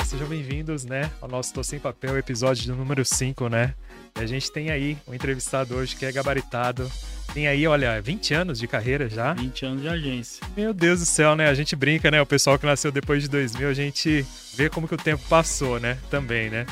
Sejam bem-vindos, né, ao nosso Tô Sem Papel, episódio do número 5, né? E a gente tem aí um entrevistado hoje que é gabaritado. Tem aí, olha, 20 anos de carreira já. 20 anos de agência. Meu Deus do céu, né? A gente brinca, né? O pessoal que nasceu depois de 2000, a gente vê como que o tempo passou, né? Também, né?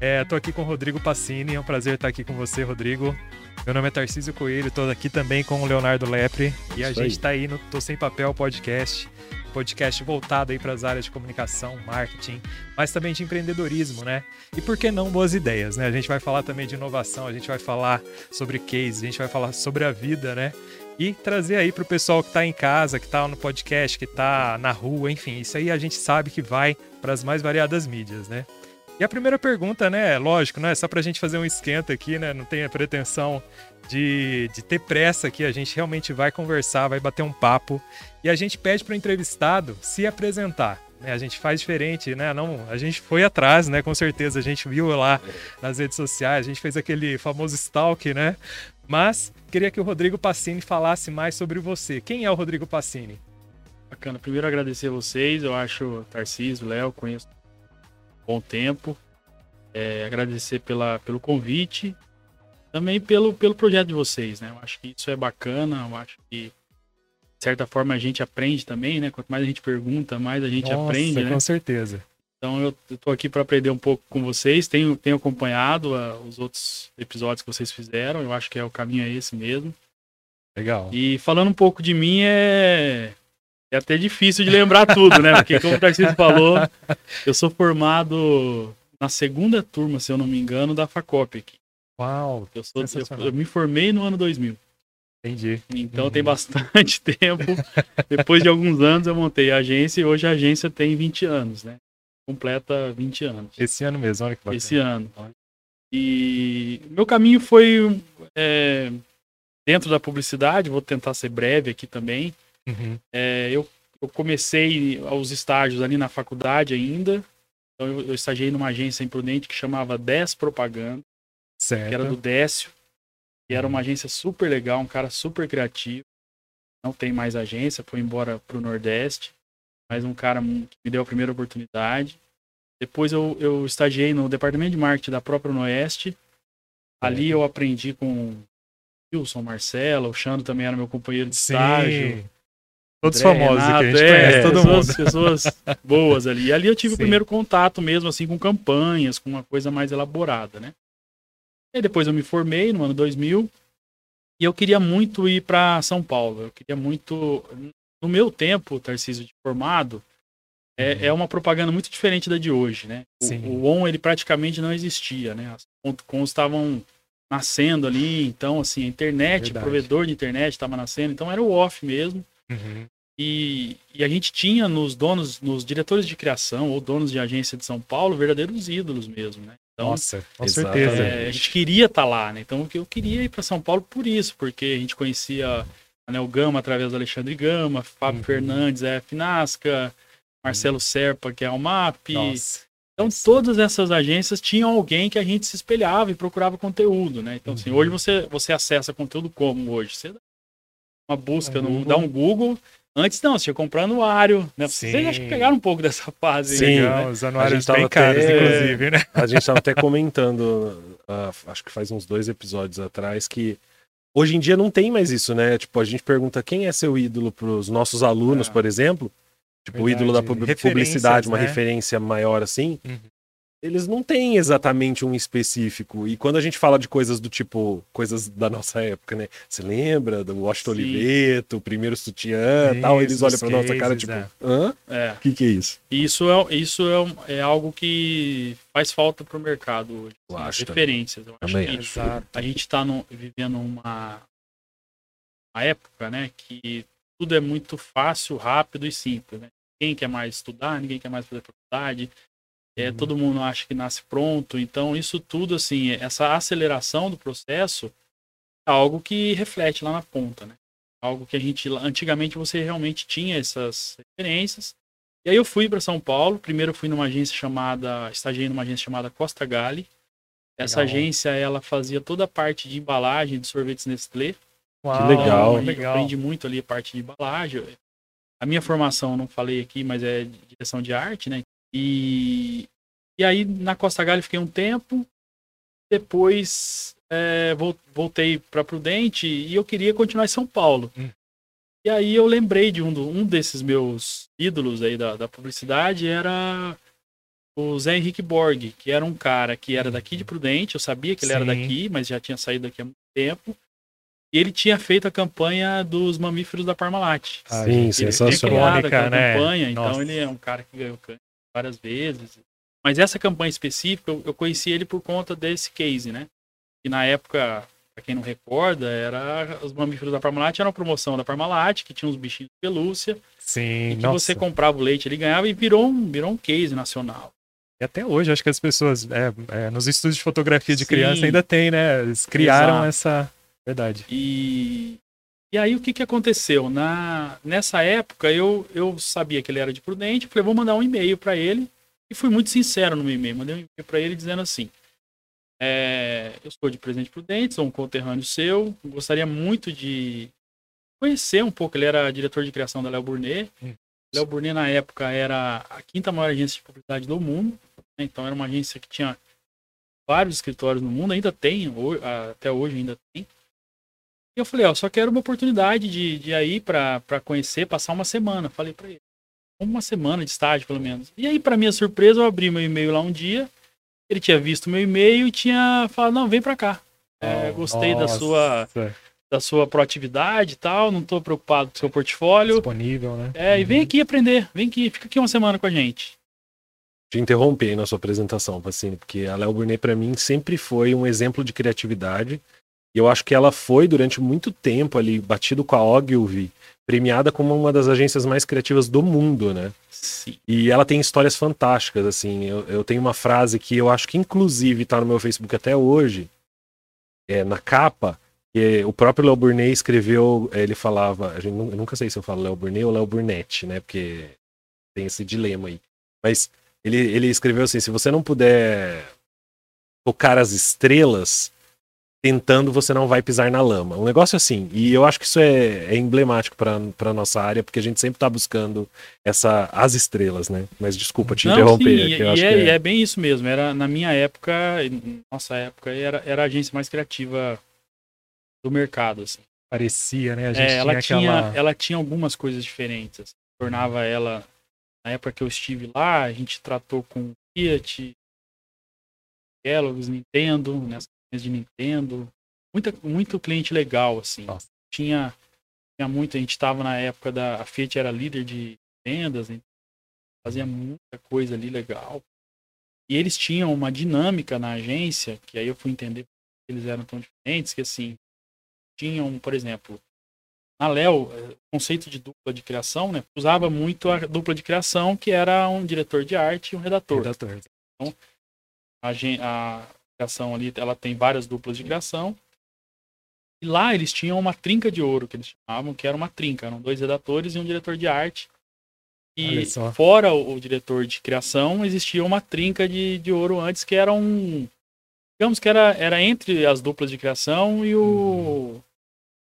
É, tô aqui com o Rodrigo Passini, é um prazer estar aqui com você, Rodrigo. Meu nome é Tarcísio Coelho, tô aqui também com o Leonardo Lepre e a Isso gente aí. tá aí no Tô Sem Papel podcast, podcast voltado aí para as áreas de comunicação, marketing, mas também de empreendedorismo, né? E por que não boas ideias, né? A gente vai falar também de inovação, a gente vai falar sobre case, a gente vai falar sobre a vida, né? E trazer aí pro pessoal que tá em casa, que tá no podcast, que tá na rua, enfim, isso aí a gente sabe que vai para as mais variadas mídias, né? E a primeira pergunta, né, lógico, né, só pra gente fazer um esquenta aqui, né, não tem a pretensão de, de ter pressa aqui, a gente realmente vai conversar, vai bater um papo e a gente pede pro entrevistado se apresentar. Né, a gente faz diferente, né? Não, a gente foi atrás, né? Com certeza, a gente viu lá nas redes sociais, a gente fez aquele famoso stalk, né? Mas queria que o Rodrigo Passini falasse mais sobre você. Quem é o Rodrigo Passini? Bacana. Primeiro agradecer a vocês. Eu acho o Tarcísio, Léo, conheço bom tempo. É, agradecer pela, pelo convite. Também pelo, pelo projeto de vocês, né? Eu acho que isso é bacana. Eu acho que, de certa forma, a gente aprende também, né? Quanto mais a gente pergunta, mais a gente Nossa, aprende, né? com certeza. Então eu eu tô aqui para aprender um pouco com vocês. Tenho, tenho acompanhado ah, os outros episódios que vocês fizeram. Eu acho que é o caminho é esse mesmo. Legal. E falando um pouco de mim, é, é até difícil de lembrar tudo, né? Porque, como o Tarcísio falou, eu sou formado na segunda turma, se eu não me engano, da FACOP aqui. Uau, Eu, sou, eu, eu me formei no ano 2000. entendi. Então Uhum. tem bastante tempo. Depois de alguns anos eu montei a agência e hoje a agência tem 20 anos, né? Completa 20 anos. Esse ano mesmo, olha que bacana. esse ano. E meu caminho foi é, dentro da publicidade, vou tentar ser breve aqui também. Uhum. É, eu, eu comecei os estágios ali na faculdade ainda. Então eu, eu estagiei numa agência imprudente que chamava 10 Propaganda, Certo. que era do Décio. E era uma agência super legal, um cara super criativo. Não tem mais agência, foi embora pro Nordeste. Mas um cara que me deu a primeira oportunidade. Depois eu, eu estagiei no departamento de marketing da própria Noeste. Ali eu aprendi com o Wilson, Marcelo, o Xandro também era meu companheiro de estágio. Todos André, famosos aqui, a gente Renato, é, conhece todo pessoas, mundo. Pessoas boas ali. E ali eu tive Sim. o primeiro contato mesmo, assim, com campanhas, com uma coisa mais elaborada, né? E depois eu me formei no ano 2000 e eu queria muito ir para São Paulo. Eu queria muito... No meu tempo, Tarcísio, de formado, é, é uma propaganda muito diferente da de hoje, né? O, Uhum. O ON, ele praticamente não existia, né? As estavam nascendo ali, então, assim, a internet, o provedor de internet estava nascendo, então era o off mesmo. Uhum. E, e a gente tinha nos donos, nos diretores de criação ou donos de agência de São Paulo, verdadeiros ídolos mesmo, né? Então, Nossa, com certeza. é, a gente queria estar lá, né? Então eu queria ir para São Paulo por isso, porque a gente conhecia a Nel Gama através do Alexandre Gama, Fábio Uhum. Fernandes é Finasca, Marcelo Serpa, que é o MAP. Nossa. Então todas essas agências tinham alguém que a gente se espelhava e procurava conteúdo, né? Então assim, Uhum. hoje você, você acessa conteúdo como hoje? Você dá uma busca, no, Google. dá um Google. Antes não, você ia comprar anuário, né? Sim. Vocês acho que pegaram um pouco dessa fase Sim, né? os A anuários bem caros, até- inclusive, né? A gente estava até comentando, ah, acho que faz uns dois episódios atrás, que hoje em dia não tem mais isso, né? Tipo, a gente pergunta quem é seu ídolo para os nossos alunos, É. por exemplo. Tipo, o ídolo da Verdade. publicidade, uma né? referência maior assim. Uhum. Eles não têm exatamente um específico. E quando a gente fala de coisas do tipo, coisas da nossa época, né? Você lembra do Washington Sim. Oliveto, o primeiro sutiã tal? Eles olham pra nossa cara, tipo, é. hã? É. O que, que é isso? Isso é, isso é, é algo que faz falta pro mercado hoje. Eu assim, acho referências. Eu acho que acho. A gente está vivendo uma, uma época, né, que tudo é muito fácil, rápido e simples, né? Ninguém quer mais estudar, ninguém quer mais fazer faculdade, é, Uhum. todo mundo acha que nasce pronto, então isso tudo, assim, essa aceleração do processo é algo que reflete lá na ponta, né? Algo que a gente, antigamente você realmente tinha essas referências, e aí eu fui para São Paulo, primeiro fui numa agência chamada, estagiei numa agência chamada Costa Gali, essa Legal. agência, ela fazia toda a parte de embalagem de sorvetes Nestlé. Uau, legal. Então, legal. Aprendi muito ali a parte de embalagem. A minha formação, não falei aqui, mas é direção de arte, né? E, e aí na Costa Galha fiquei um tempo, depois é, vol- voltei para Prudente e eu queria continuar em São Paulo. Hum. E aí eu lembrei de um, do- um desses meus ídolos aí da, da publicidade, era o Zé Henrique Borg, que era um cara que era daqui de Prudente, eu sabia que ele era Sim. daqui, mas já tinha saído daqui há muito tempo. E ele tinha feito a campanha dos mamíferos da Parmalat. Ah, Sim, Ele tinha sensacional. criado Icônica, aquela né? campanha, então Nossa. ele é um cara que ganhou câncer várias vezes. Mas essa campanha específica, eu, eu conheci ele por conta desse case, né? Que na época, pra quem não recorda, era os mamíferos da Parmalat, era uma promoção da Parmalat, que tinha uns bichinhos de pelúcia, Sim, e que nossa. você comprava o leite, ele ganhava e virou um, virou um case nacional. E até hoje, acho que as pessoas, é, é, nos estudos de fotografia de Sim. criança ainda tem, né? Eles criaram Exato. essa. Verdade. E, e aí o que, que aconteceu? Na, nessa época eu, eu sabia que ele era de Prudente, falei, vou mandar um e-mail para ele e fui muito sincero no meu e-mail. Mandei um e-mail para ele dizendo assim: é, eu sou de Presidente Prudente, sou um conterrâneo seu, gostaria muito de conhecer um pouco. Ele era diretor de criação da Léo Burnet. Hum. Léo Burnet na época era a quinta maior agência de publicidade do mundo, né? então era uma agência que tinha vários escritórios no mundo, ainda tem, até hoje ainda tem. E eu falei, ó, só quero uma oportunidade de, de ir aí pra, pra conhecer, passar uma semana. Falei pra ele. Uma semana de estágio, pelo menos. E aí, pra minha surpresa, eu abri meu e-mail lá um dia. Ele tinha visto meu e-mail e tinha falado, não, vem pra cá. É, gostei da Nossa, sua, da sua proatividade e tal, não tô preocupado com o seu portfólio. Disponível, né? É, e vem aqui aprender, vem aqui, fica aqui uma semana com a gente. te interromper aí na sua apresentação, Pacini, porque a Léo Burnet, pra mim, sempre foi um exemplo de criatividade. E eu acho que ela foi, durante muito tempo ali, batido com a Ogilvy, premiada como uma das agências mais criativas do mundo, né? Sim. E ela tem histórias fantásticas, assim. Eu, eu tenho uma frase que eu acho que, inclusive, tá no meu Facebook até hoje, é, na capa, que o próprio Léo Burnet escreveu, eh, ele falava, a gente, nu- eu nunca sei se eu falo Léo Burnet ou Léo Burnett, né? Porque tem esse dilema aí. Mas ele, ele escreveu assim: se você não puder tocar as estrelas, tentando você não vai pisar na lama. Um negócio assim. E eu acho que isso é, é emblemático para nossa área, porque a gente sempre tá buscando essa as estrelas, né? Mas desculpa te Não, interromper. sim, que e, eu e acho é, que é- é bem isso mesmo. Era na minha época, nossa época, era, era a agência mais criativa do mercado. Assim. Parecia, né? A gente É, ela, tinha tinha, aquela. ela tinha algumas coisas diferentes. assim. Tornava ela. Na época que eu estive lá, a gente tratou com Fiat, Kellogg's, Nintendo, nessas coisas de Nintendo. Muita, muito cliente legal, assim. Nossa. Tinha, tinha muito, a gente estava na época da. A Fiat era líder de vendas, então fazia muita coisa ali legal. E eles tinham uma dinâmica na agência, que aí eu fui entender que eles eram tão diferentes, que assim, tinham, por exemplo, na Léo, o conceito de dupla de criação, né? Usava muito a dupla de criação, que era um diretor de arte e um redator. Redator. A, gen- a criação ali, ela tem várias duplas de criação. E lá eles tinham uma trinca de ouro, que eles chamavam, que era uma trinca. Eram dois redatores e um diretor de arte. E fora o, o diretor de criação, existia uma trinca de, de ouro antes, que era um... Digamos que era, era entre as duplas de criação e o...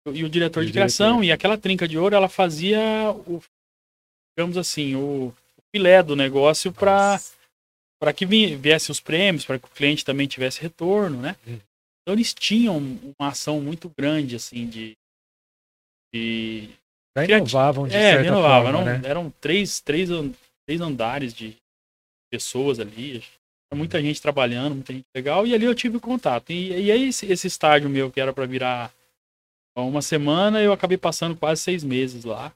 E o diretor E de criação. diretor. E aquela trinca de ouro, ela fazia o... Digamos assim, o, o filé do negócio para. Para que vi- viesse os prêmios, para que o cliente também tivesse retorno, né? Uhum. Então eles tinham uma ação muito grande, assim, de. de Já inovavam de é, certa renovava. forma, Eram, né? eram três, três, três andares de pessoas ali. Muita gente trabalhando, muita gente legal. E ali eu tive contato. E, e aí esse, esse estágio meu, que era para virar uma semana, eu acabei passando quase seis meses lá.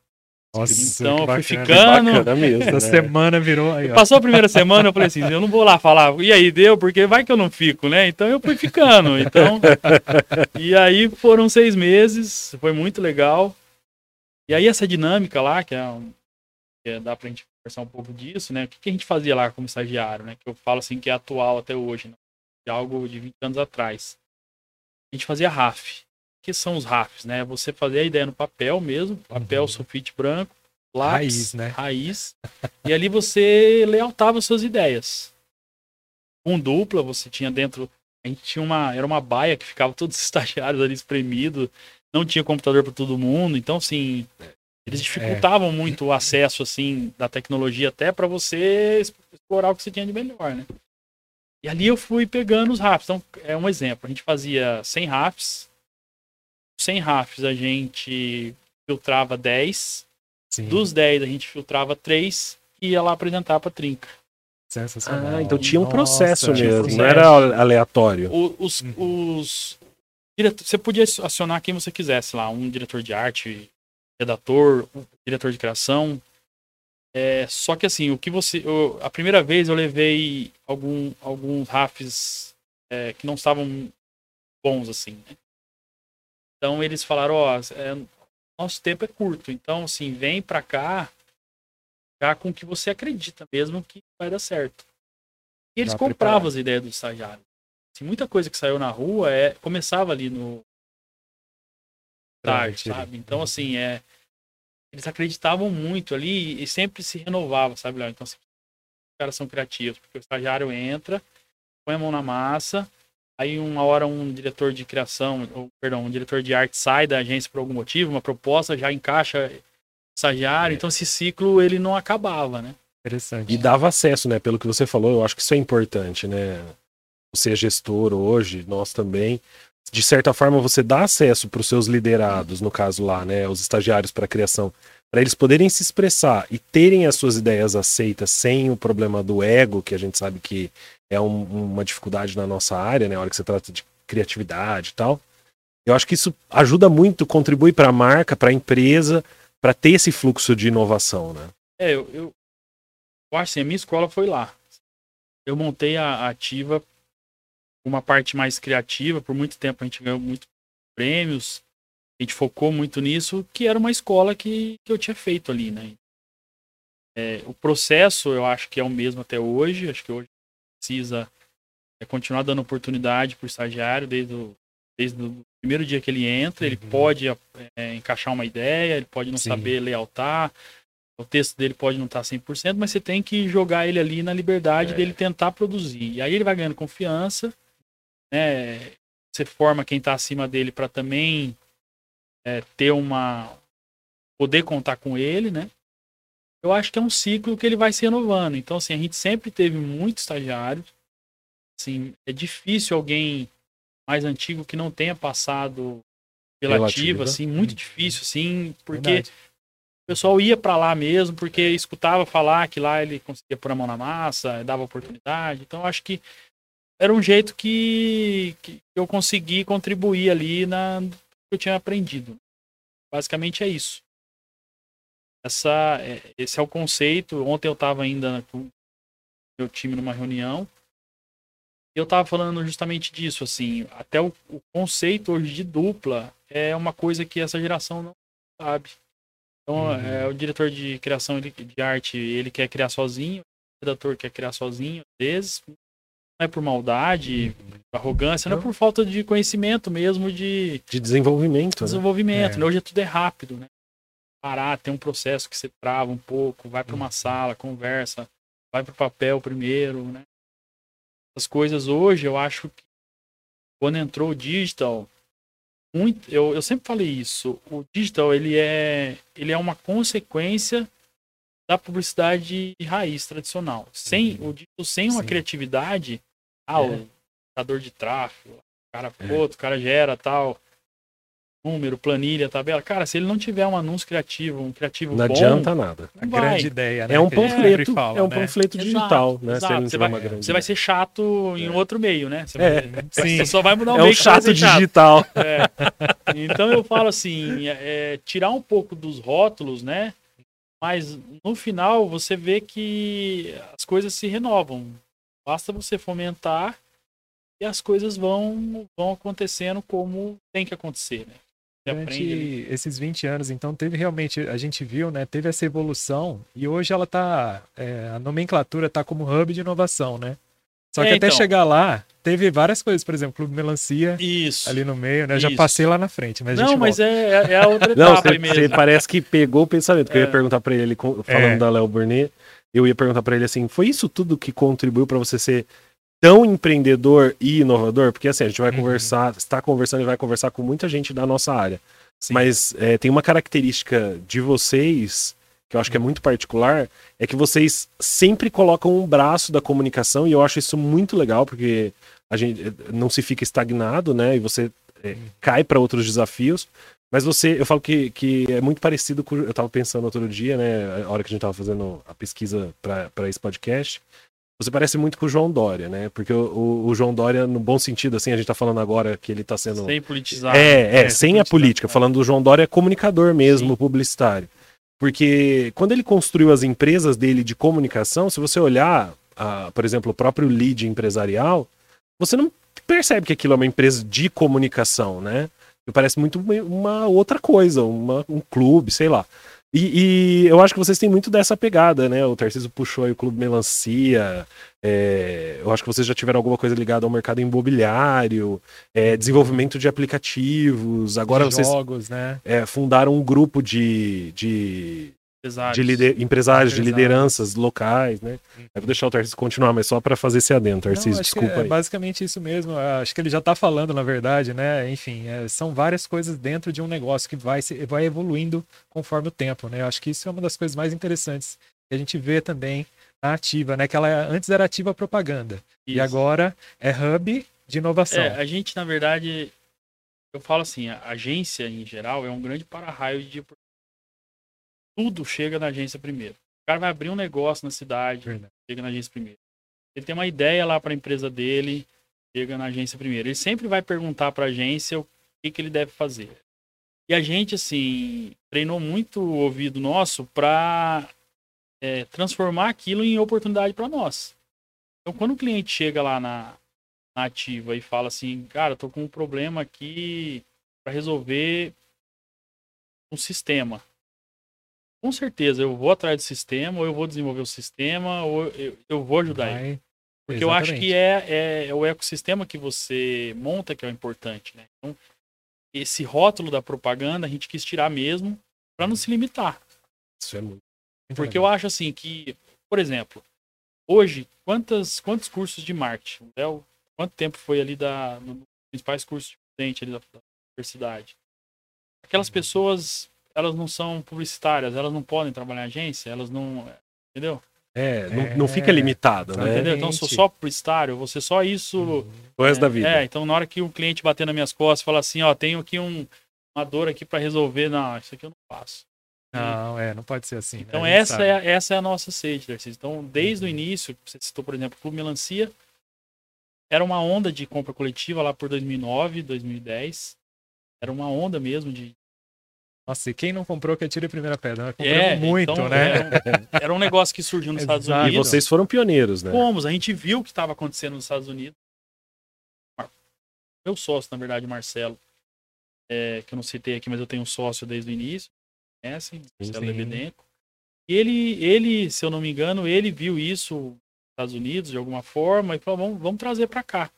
Nossa, então eu fui ficando. Bacana mesmo. Essa né? semana virou aí, ó. Passou a primeira semana, eu falei assim, eu não vou lá falar, e aí deu, porque vai que eu não fico, né? Então eu fui ficando. Então, e aí foram seis meses, foi muito legal. E aí essa dinâmica lá, que é, um, que é dá pra gente conversar um pouco disso, né? O que, que a gente fazia lá como estagiário, né? Que eu falo assim que é atual até hoje, né? De algo de 20 anos atrás. A gente fazia RAF. Que são os RAFs, né? Você fazer a ideia no papel mesmo, papel, Uhum. sulfite branco, lápis, Raiz, né? raiz. E ali você lealtava suas ideias. Com dupla, você tinha dentro. A gente tinha uma. Era uma baia que ficava todos os estagiários ali espremidos. Não tinha computador para todo mundo. Então, assim. Eles dificultavam muito o acesso, assim, da tecnologia até para você explorar o que você tinha de melhor, né? E ali eu fui pegando os RAFs. Então, é um exemplo. A gente fazia 100 RAFs. 100 RAFs a gente filtrava 10. Sim. Dos 10 a gente filtrava 3 e ia lá apresentar pra trinca. Sensacional. Ah, então tinha um processo Nossa, um mesmo, não processo. era aleatório. O- Os, Uhum. os direto- você podia acionar quem você quisesse lá, um diretor de arte, redator, um diretor de criação. É, só que assim, o que você, eu- a primeira vez eu levei algum, alguns RAFs é, que não estavam bons assim. né? Então eles falaram, ó, é, nosso tempo é curto, então assim, vem pra cá já com o que você acredita mesmo que vai dar certo. E eles Já compravam preparado. as ideias do estagiário. Assim, muita coisa que saiu na rua é começava ali no tarde, sabe? Então Uhum. assim, é eles acreditavam muito ali e sempre se renovava, sabe, Léo? Então assim, os caras são criativos, porque o estagiário entra, põe a mão na massa, aí uma hora um diretor de criação, ou perdão, um diretor de arte sai da agência por algum motivo, uma proposta já encaixa o estagiário, É. então esse ciclo ele não acabava, né? Interessante. E dava acesso, né? Pelo que você falou, eu acho que isso é importante, né? Você é gestor hoje, nós também. De certa forma, você dá acesso para os seus liderados, no caso lá, né? Os estagiários para a criação, para eles poderem se expressar e terem as suas ideias aceitas sem o problema do ego, que a gente sabe que é um- uma dificuldade na nossa área, né? A hora que você trata de criatividade e tal. Eu acho que isso ajuda muito, contribui para a marca, para a empresa, para ter esse fluxo de inovação, né? É, eu, eu, eu acho assim, a minha escola foi lá. Eu montei a a ativa uma parte mais criativa, por muito tempo a gente ganhou muitos prêmios, a gente focou muito nisso, que era uma escola que, que eu tinha feito ali, né? É, o processo eu acho que é o mesmo até hoje, acho que hoje precisa é, continuar dando oportunidade para o estagiário desde o, desde o primeiro dia que ele entra, ele Uhum. pode é, encaixar uma ideia, ele pode não Sim. saber layoutar, o texto dele pode não estar 100%, mas você tem que jogar ele ali na liberdade É. dele tentar produzir. E aí ele vai ganhando confiança, né? Você forma quem está acima dele para também é, ter uma poder contar com ele, né? Eu acho que é um ciclo que ele vai se renovando. Então, assim, a gente sempre teve muito estagiário. Assim, é difícil alguém mais antigo que não tenha passado pela Pela ativa, assim, muito Uhum. difícil, assim, porque Verdade. o pessoal ia pra lá mesmo, porque escutava falar que lá ele conseguia pôr a mão na massa, dava oportunidade. Então, acho que era um jeito que, que eu consegui contribuir ali na que eu tinha aprendido. Basicamente é isso. Essa, é- esse é o conceito. Ontem eu estava ainda com meu time numa reunião e eu estava falando justamente disso. Assim, até o, o conceito hoje de dupla é uma coisa que essa geração não sabe. Então, Uhum. é, o diretor de criação de arte ele quer criar sozinho, o redator quer criar sozinho, às vezes. Não é por maldade, por arrogância, não é por falta de conhecimento mesmo de De desenvolvimento, né? desenvolvimento. É. né? Hoje é tudo é rápido, né? Parar, tem um processo que você trava um pouco, vai para uma Uhum. sala, conversa, vai para o papel primeiro, né? As coisas hoje, eu acho que quando entrou o digital, muito, eu, eu sempre falei isso, o digital ele é, ele é uma consequência da publicidade raiz tradicional. Sem Uhum. o digital, sem uma Sim. criatividade, ah, É. o gerador de tráfego, o cara, É. pô, o cara gera tal número, planilha, tabela. Cara, se ele não tiver um anúncio criativo, um criativo Não bom, adianta nada. A não vai. grande ideia, né? É um a panfleto, fala, é um né? panfleto Exato, digital, né? Se exato. ele não Você tiver vai- uma grande Você vai ser chato em É. outro meio, né? Você, É. vai- Sim. você só vai mudar o É meio um você chato digital. É. Então eu falo assim, é, tirar um pouco dos rótulos, né? Mas no final você vê que as coisas se renovam. Basta você fomentar e as coisas vão, vão acontecendo como tem que acontecer, né? Você Durante esses 20 anos, então, teve realmente, a gente viu, né? Teve essa evolução e hoje ela tá. é, a nomenclatura tá como hub de inovação, né? Só que É, até então. chegar lá, teve várias coisas, por exemplo, Clube Melancia Isso. ali no meio, né? Eu já passei lá na frente, mas a gente Não, mas volta. é, é a outra Não, etapa você, aí mesmo. você parece que pegou o pensamento, que eu É. ia perguntar pra ele, falando É. da Léo Burnet, eu ia perguntar pra ele assim, foi isso tudo que contribuiu pra você ser tão empreendedor e inovador? Porque assim, a gente vai Uhum. conversar, está conversando e vai conversar com muita gente da nossa área. Sim. Mas é, tem uma característica de vocês que eu acho que é muito particular, é que vocês sempre colocam um braço da comunicação e eu acho isso muito legal, porque a gente eh, não se fica estagnado, né? E você é, cai para outros desafios. Mas você, eu falo que, que é muito parecido com. Eu tava pensando outro dia, né? A hora que a gente tava fazendo a pesquisa para esse podcast. Você parece muito com o João Dória, né? Porque o, o, o, João Dória, no bom sentido, assim, a gente tá falando agora que ele tá sendo. Sem politizar. É, é, é sem a política. É. Falando do João Dória, é comunicador mesmo, Sim. publicitário. Porque quando ele construiu as empresas dele de comunicação, se você olhar, a, por exemplo, o próprio lead empresarial, você não percebe que aquilo é uma empresa de comunicação, né? Parece muito uma outra coisa, uma, um clube, sei lá. E, e, eu acho que vocês têm muito dessa pegada, né? O Tarcísio puxou aí o Clube Melancia. É, eu acho que vocês já tiveram alguma coisa ligada ao mercado imobiliário, é, desenvolvimento de aplicativos. Agora de vocês jogos, né? É, fundaram um grupo de, de empresários, de lider, empresários, de lideranças locais, né? Uhum. Eu vou deixar o Tarcísio continuar, mas só para fazer esse adendo, Tarcísio, desculpa é aí. basicamente isso mesmo. Acho que ele já está falando, na verdade, né? Enfim, é, são várias coisas dentro de um negócio que vai, se, vai evoluindo conforme o tempo, né? Acho que isso é uma das coisas mais interessantes que a gente vê também na ativa, né? Que ela antes era ativa propaganda isso. e agora é hub de inovação. É, a gente, na verdade, eu falo assim, a agência em geral é um grande para-raio de tudo chega na agência primeiro. O cara vai abrir um negócio na cidade, Verdade. chega na agência primeiro. Ele tem uma ideia lá para a empresa dele, chega na agência primeiro. Ele sempre vai perguntar para a agência o que, que ele deve fazer. E a gente, assim, treinou muito o ouvido nosso para é, transformar aquilo em oportunidade para nós. Então, quando o cliente chega lá na, na ativa e fala assim, cara, tô com um problema aqui para resolver um sistema com certeza eu vou atrás do sistema, ou eu vou desenvolver o sistema, ou eu, eu vou ajudar Vai. ele. Porque Exatamente. eu acho que é, é, é, o ecossistema que você monta que é o importante, né? Então, esse rótulo da propaganda a gente quis tirar mesmo para não se limitar. Isso é muito. Porque legal. eu acho assim que, por exemplo, hoje, quantas, quantos cursos de marketing? Léo, quanto tempo foi ali da, nos principais cursos de docente ali da, da universidade? Aquelas uhum. pessoas elas não são publicitárias, elas não podem trabalhar em agência, elas não. Entendeu? É, não, é, não fica limitado, né? Entendeu? Então, sou só publicitário, você só isso. Uhum. O resto é, da vida. É, então na hora que o cliente bater nas minhas costas e falar assim, ó, tenho aqui um, uma dor aqui para resolver, não, isso aqui eu não faço. Não, é, não pode ser assim. Então né? essa, é, essa é a nossa sede, Darcy. Então, desde uhum. o início, você citou, por exemplo, o Clube Melancia, era uma onda de compra coletiva lá por 2009, 2010. Era uma onda mesmo de nossa, e quem não comprou que atire a primeira pedra. Compramos é, muito, então, né? Era um, era um, negócio que surgiu nos Estados Unidos. E vocês foram pioneiros, né? Fomos, a gente viu o que estava acontecendo nos Estados Unidos. Meu sócio, na verdade, Marcelo, é, que eu não citei aqui, mas eu tenho um sócio desde o início, conhecem, Marcelo Lebedenco. E ele, ele, se eu não me engano, ele viu isso nos Estados Unidos de alguma forma e falou: vamos, vamos trazer para cá.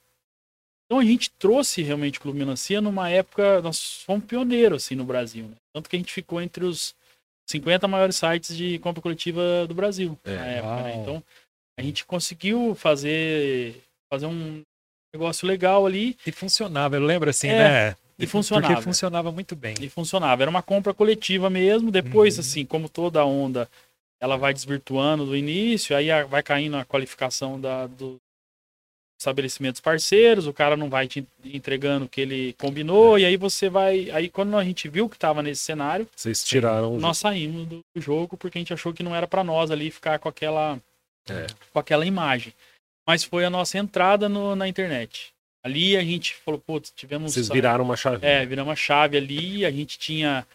Então a gente trouxe realmente o Clube Melancia numa época, nós fomos pioneiros assim no Brasil, né? Tanto que a gente ficou entre os 50 maiores sites de compra coletiva do Brasil é, na época, né? Então a gente conseguiu fazer fazer um negócio legal ali. E funcionava, eu lembro assim, é, né? E funcionava. Porque funcionava muito bem. E funcionava. Era uma compra coletiva mesmo. Depois, uhum. assim, como toda onda, ela vai desvirtuando do início, aí vai caindo a qualificação da, do, estabelecimentos parceiros, o cara não vai te entregando o que ele combinou, é. e aí você vai. Aí quando a gente viu que estava nesse cenário, vocês tiraram. Nós saímos do jogo porque a gente achou que não era para nós ali ficar com aquela, é. com aquela imagem. Mas foi a nossa entrada no, na internet. Ali a gente falou, putz, tivemos. Vocês viraram uma chave. É, viramos uma chave ali, a gente tinha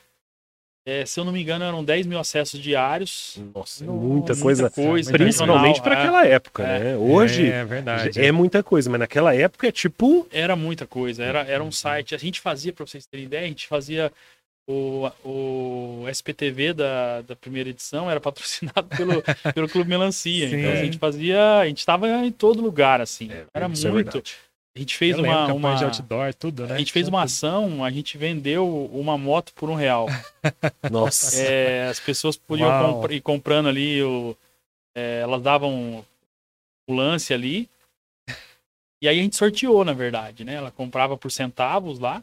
é, se eu não me engano, eram 10 mil acessos diários. Nossa, muita, muita coisa. coisa. Principalmente para aquela época, é, né? Hoje é, verdade. é muita coisa, mas naquela época é tipo. Era muita coisa. Era, era um site. A gente fazia, para vocês terem ideia, a gente fazia. O, o SPTV da, da primeira edição era patrocinado pelo, pelo Clube Melancia. Sim. Então a gente fazia. A gente estava em todo lugar, assim. É, era é muito. A gente fez uma, uma de outdoor, tudo, né? A gente fez uma ação, a gente vendeu uma moto por um real. Nossa. É, as pessoas podiam comp ir comprando ali, o, é, elas davam o lance ali. E aí a gente sorteou, na verdade, né? Ela comprava por centavos lá.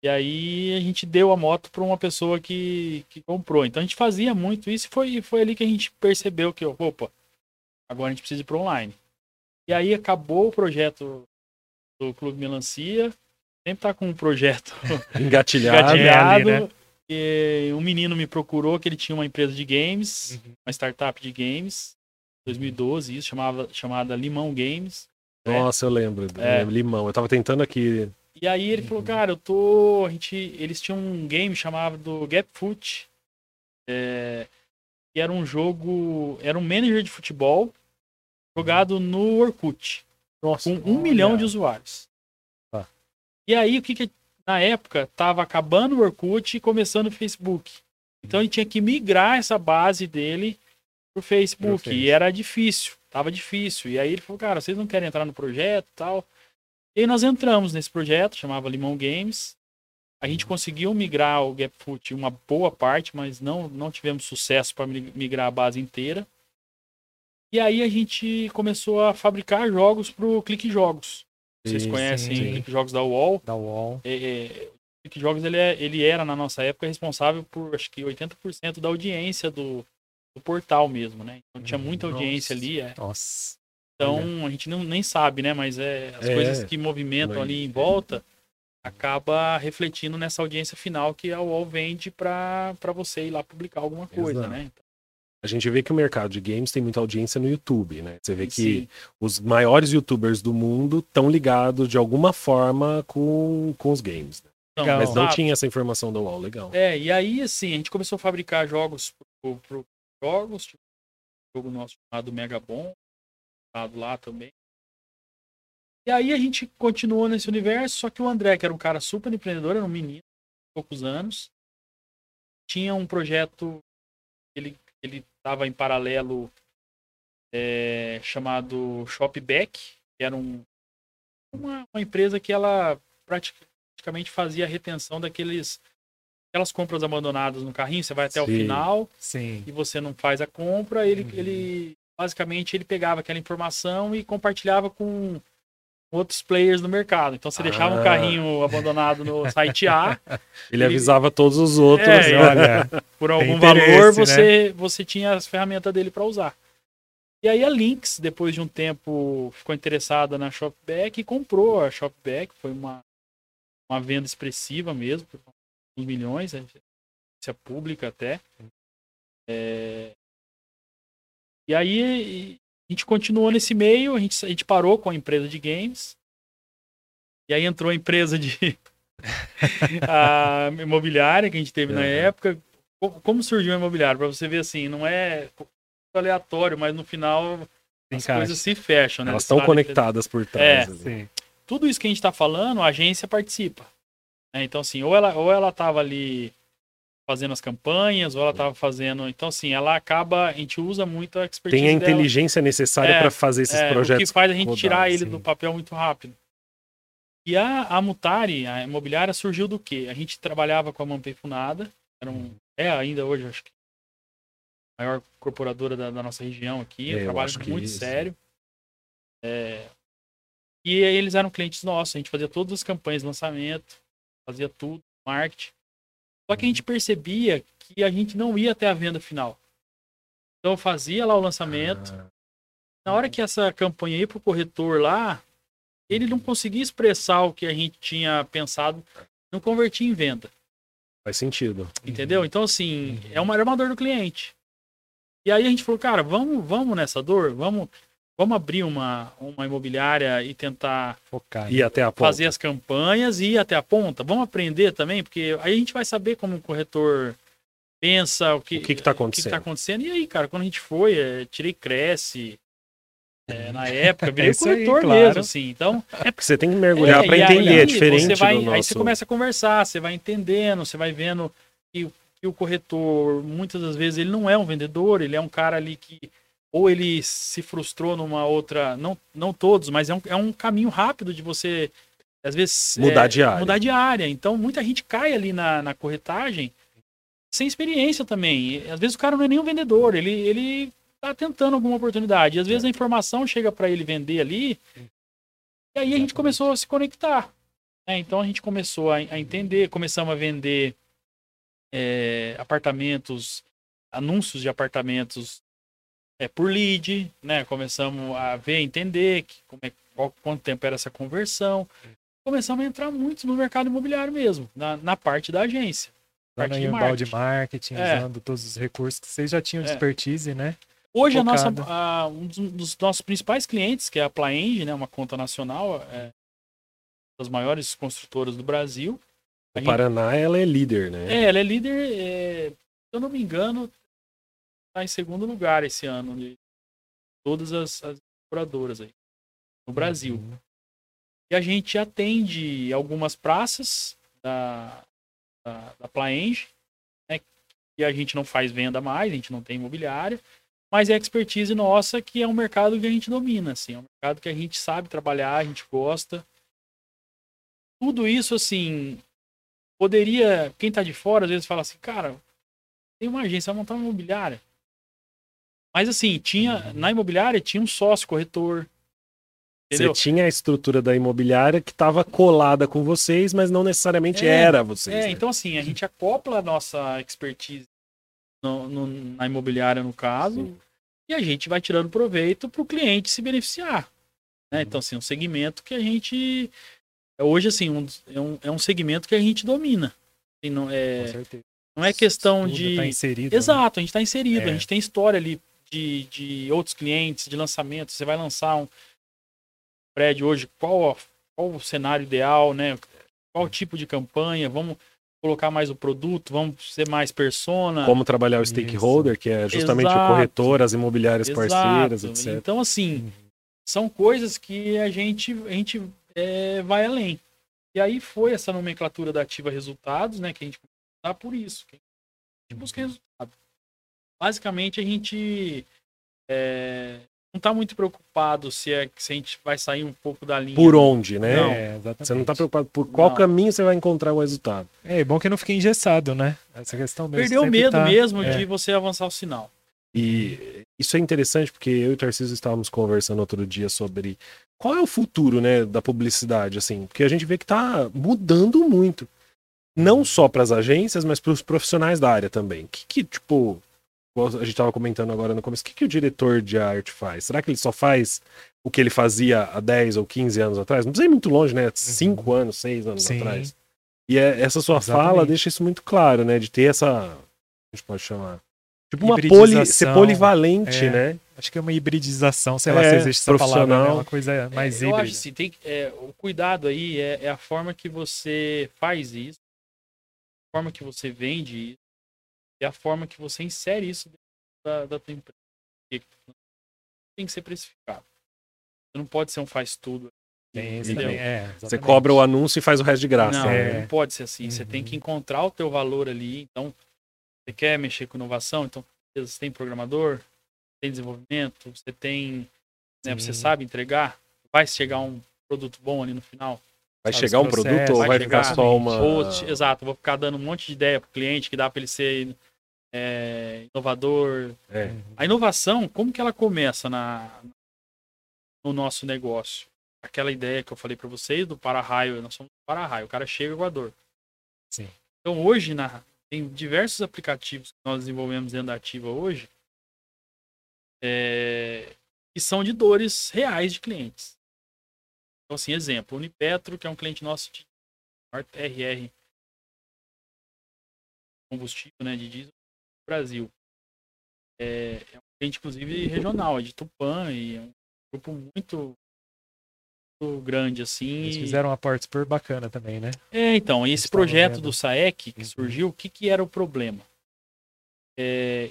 E aí a gente deu a moto para uma pessoa que, que comprou. Então a gente fazia muito isso e foi, foi ali que a gente percebeu que, opa, agora a gente precisa ir para online. E aí acabou o projeto do Clube Melancia. Sempre tá com um projeto Engatilhado. engatilhado. ali, né? E um menino me procurou que ele tinha uma empresa de games, Uhum. uma startup de games, 2012, isso, chamava, chamada Limão Games. Nossa, eu lembro. eu É. lembro, Limão. Eu tava tentando aqui. E aí ele falou, cara, eu tô. A gente, eles tinham um game chamado Gap Foot. É, que era um jogo. Era um manager de futebol jogado no Orkut. Nossa. com um milhão de usuários. Tá. E aí, o que, que na época tava acabando o Orkut e começando o Facebook. Então ele tinha que migrar essa base dele pro Facebook. Pro E era difícil, tava difícil. E aí ele falou, cara, vocês não querem entrar no projeto e tal. E aí nós entramos nesse projeto, chamava Limão Games. A gente conseguiu migrar o GapFoot uma boa parte, mas não, não tivemos sucesso para migrar a base inteira. E aí a gente começou a fabricar jogos pro Clique Jogos. Vocês Sim, conhecem sim. Clique Jogos da UOL? Da UOL. É, é, o Clique Jogos ele, é- ele era, na nossa época, responsável por acho que 80% da audiência do, do portal mesmo, né? Então tinha muita audiência Nossa. ali. é. Nossa. Então a gente não, nem sabe, né? Mas é, as É. coisas que movimentam ali em volta acaba refletindo nessa audiência final que a UOL vende para você ir lá publicar alguma coisa, Exato. né? A gente vê que o mercado de games tem muita audiência no YouTube, né? Você vê que Sim. os maiores youtubers do mundo estão ligados de alguma forma com, com os games. né? Não. Mas não tinha essa informação da UOL, legal. É, e aí, assim, a gente começou a fabricar jogos pro, pro jogos, tipo, um jogo nosso chamado Mega Bom, lá também. E aí a gente continuou nesse universo, só que o André, que era um cara super empreendedor, era um menino, poucos anos, tinha um projeto, ele ele estava em paralelo é, chamado Shopback, que era um, uma, uma empresa que ela pratic- praticamente fazia a retenção daqueles aquelas compras abandonadas no carrinho, você vai até o Sim. final Sim. e você não faz a compra, ele, Uhum. ele basicamente ele pegava aquela informação e compartilhava com outros players no mercado. Então você deixava um Ah. carrinho abandonado no site A, Ele Ele- avisava todos os outros. É, né? Olha, por algum valor, né? você, você tinha as ferramentas dele para usar. E aí a Lynx, depois de um tempo, ficou interessada na Shopback e comprou a Shopback. Foi uma, uma venda expressiva mesmo, por uns milhões, né? notícia pública até. É, E aí a gente continuou nesse meio, a gente, a gente parou com a empresa de games. E aí entrou a empresa de a imobiliária que a gente teve na Uhum. época. Co- Como surgiu a imobiliária? Para você ver assim, não é aleatório, mas no final as encaixa. coisas se fecham, né? Elas estão conectadas por trás. É. Tudo isso que a gente está falando, a agência participa. né? Então, assim, ou ela ou ela estava ali fazendo as campanhas, ou ela estava fazendo. Então, assim, ela acaba. A gente usa muito a expertise Tem a dela. inteligência necessária É, para fazer esses É, projetos. O que faz a gente rodar, tirar ele sim. do papel muito rápido. E a, a Mutari, a imobiliária, surgiu do quê? A gente trabalhava com a Mampei Funada, era um, é ainda hoje, acho que a maior corporadora da, da nossa região aqui, É, um trabalho muito isso. sério. É, e eles eram clientes nossos, a gente fazia todas as campanhas de lançamento, fazia tudo, marketing. Só que a gente percebia que a gente não ia até a venda final. Então eu fazia lá o lançamento, Ah, na hora que essa campanha ia pro corretor lá, ele não conseguia expressar o que a gente tinha pensado, não convertia em venda, faz sentido. entendeu? Então, assim, Uhum. é uma, era uma dor do cliente. E aí a gente falou, cara, vamos, vamos nessa dor, vamos, vamos abrir uma, uma imobiliária e tentar Focar. E até a ponta. fazer as campanhas e ir até a ponta. Vamos aprender também, porque aí a gente vai saber como o corretor pensa, o que O que que tá o que que acontecendo. tá acontecendo. E aí, cara, quando a gente foi, é, tirei Cresce, é, na época, virei aí, corretor claro. mesmo, assim. Então, É porque você tem que mergulhar é, para entender, aí é diferente você vai, do nosso... Aí você começa a conversar, você vai entendendo, você vai vendo que, que o corretor, muitas das vezes, ele não é um vendedor, ele é um cara ali que ou ele se frustrou numa outra, não, não todos, mas é um, é um caminho rápido de você, às vezes... Mudar é, de área. Mudar de área. Então, muita gente cai ali na, na corretagem sem experiência também. E, às vezes o cara não é nem um vendedor, ele, ele tá tentando alguma oportunidade. E às vezes a informação chega para ele vender ali, e aí a gente começou a se conectar. É, então a gente começou a, a entender, começamos a vender é, apartamentos, anúncios de apartamentos é, por lead, né? Começamos a ver, entender que, como é, qual, quanto tempo era essa conversão. Começamos a entrar muito no mercado imobiliário mesmo, na, na parte da agência. Lá Parte no de balde marketing. marketing, É. usando todos os recursos que vocês já tinham de É. expertise, né? Hoje, a nossa, a- um dos, nossos principais clientes, que é a Plaenge, né, uma conta nacional, é, das maiores construtoras do Brasil. O gente- Paraná, ela é líder, né? É, ela é líder, é, se eu não me engano, está em segundo lugar esse ano de todas as, as operadoras aí no Brasil. Uhum. E a gente atende algumas praças da, da, da Plaenge, né? E a gente não faz venda mais, a gente não tem imobiliária, mas é expertise nossa que é um mercado que a gente domina, assim, é um mercado que a gente sabe trabalhar, a gente gosta. Tudo isso, assim, poderia, quem tá de fora, às vezes fala assim, cara, tem uma agência, vai montar uma imobiliária. Mas assim, tinha, na imobiliária tinha um sócio corretor. Você Entendeu? tinha a estrutura da imobiliária que estava colada com vocês, mas não necessariamente É, era vocês. É, né? então assim, a gente acopla a nossa expertise no- no- na imobiliária, no caso, Sim. e a gente vai tirando proveito para o cliente se beneficiar. né? Então, assim, um segmento que a gente. Hoje, assim, um, é, um, é um segmento que a gente domina. Assim, não, Com é, certeza. não é questão Tudo de. Tá inserido. né? Exato, a gente está inserido, É. a gente tem história ali de, de outros clientes, de lançamento. Você vai lançar um prédio hoje, qual, qual o cenário ideal, né? Qual tipo de campanha? Vamos colocar mais o produto, vamos ser mais persona. Como trabalhar o Isso. stakeholder, que é justamente Exato. o corretor, as imobiliárias parceiras, Exato. etc. Então, assim, Uhum. são coisas que a gente, a gente é, vai além. E aí foi essa nomenclatura da ativa resultados, né? Que a gente dá por isso. Que a gente busca resultado. Basicamente, a gente é, não está muito preocupado se, é, se a gente vai sair um pouco da linha. Por onde, né? Não. É, exatamente. Você não está preocupado por qual Não. caminho você vai encontrar o resultado. É, é bom que não fique engessado, né? Essa questão mesmo. Perdeu o medo tá- mesmo é. de você avançar o sinal. E isso é interessante porque eu e o Tarcísio estávamos conversando outro dia sobre qual é o futuro, né, da publicidade, assim, porque a gente vê que está mudando muito. Não só para as agências, mas para os profissionais da área também. Que, que tipo, a gente estava comentando agora no começo, o que, que o diretor de arte faz? Será que ele só faz o que ele fazia há 10 ou 15 anos atrás? Não precisa ir muito longe, né? 5 anos, 6 anos Sim. atrás. E é- essa sua Exatamente. fala deixa isso muito claro, né? De ter essa. A gente pode chamar. Tipo uma poli, ser polivalente, é. né? Acho que é uma hibridização, sei lá É, se existe essa palavra, né? profissional. Uma coisa mais É, eu híbrida. acho assim, tem, que- é, o cuidado aí é, é a forma que você faz isso, a forma que você vende isso, e a forma que você insere isso dentro da, da tua empresa. Tem que ser precificado. Você não pode ser um faz-tudo. Tem esse entendeu? também, é, Você cobra o anúncio e faz o resto de graça. Não, É. não pode ser assim. Você tem Uhum. que encontrar o teu valor ali. Então, você quer mexer com inovação, então você tem programador, tem desenvolvimento, você tem. Né, você sabe entregar, vai chegar um produto bom ali no final. Vai Sabe, chegar um produto ou vai chegar, ficar só uma. Ou, exato, vou ficar dando um monte de ideia pro cliente que dá para ele ser é, inovador. É. A inovação, como que ela começa na, no nosso negócio? Aquela ideia que eu falei para vocês do para-raio, nós somos para-raio, o cara chega com a dor. Sim. Então hoje, na, tem diversos aplicativos que nós desenvolvemos dentro da Ativa hoje, é, que são de dores reais de clientes. Então, assim, exemplo, Unipetro, que é um cliente nosso de TRR combustível, né, de diesel Brasil. É, é um cliente, inclusive, regional, é de Tupã, e é um grupo muito, muito grande, assim. Eles fizeram um aporte super bacana também, né? é, então, esse projeto do SAEC que Uhum. surgiu, o que, que era o problema? É,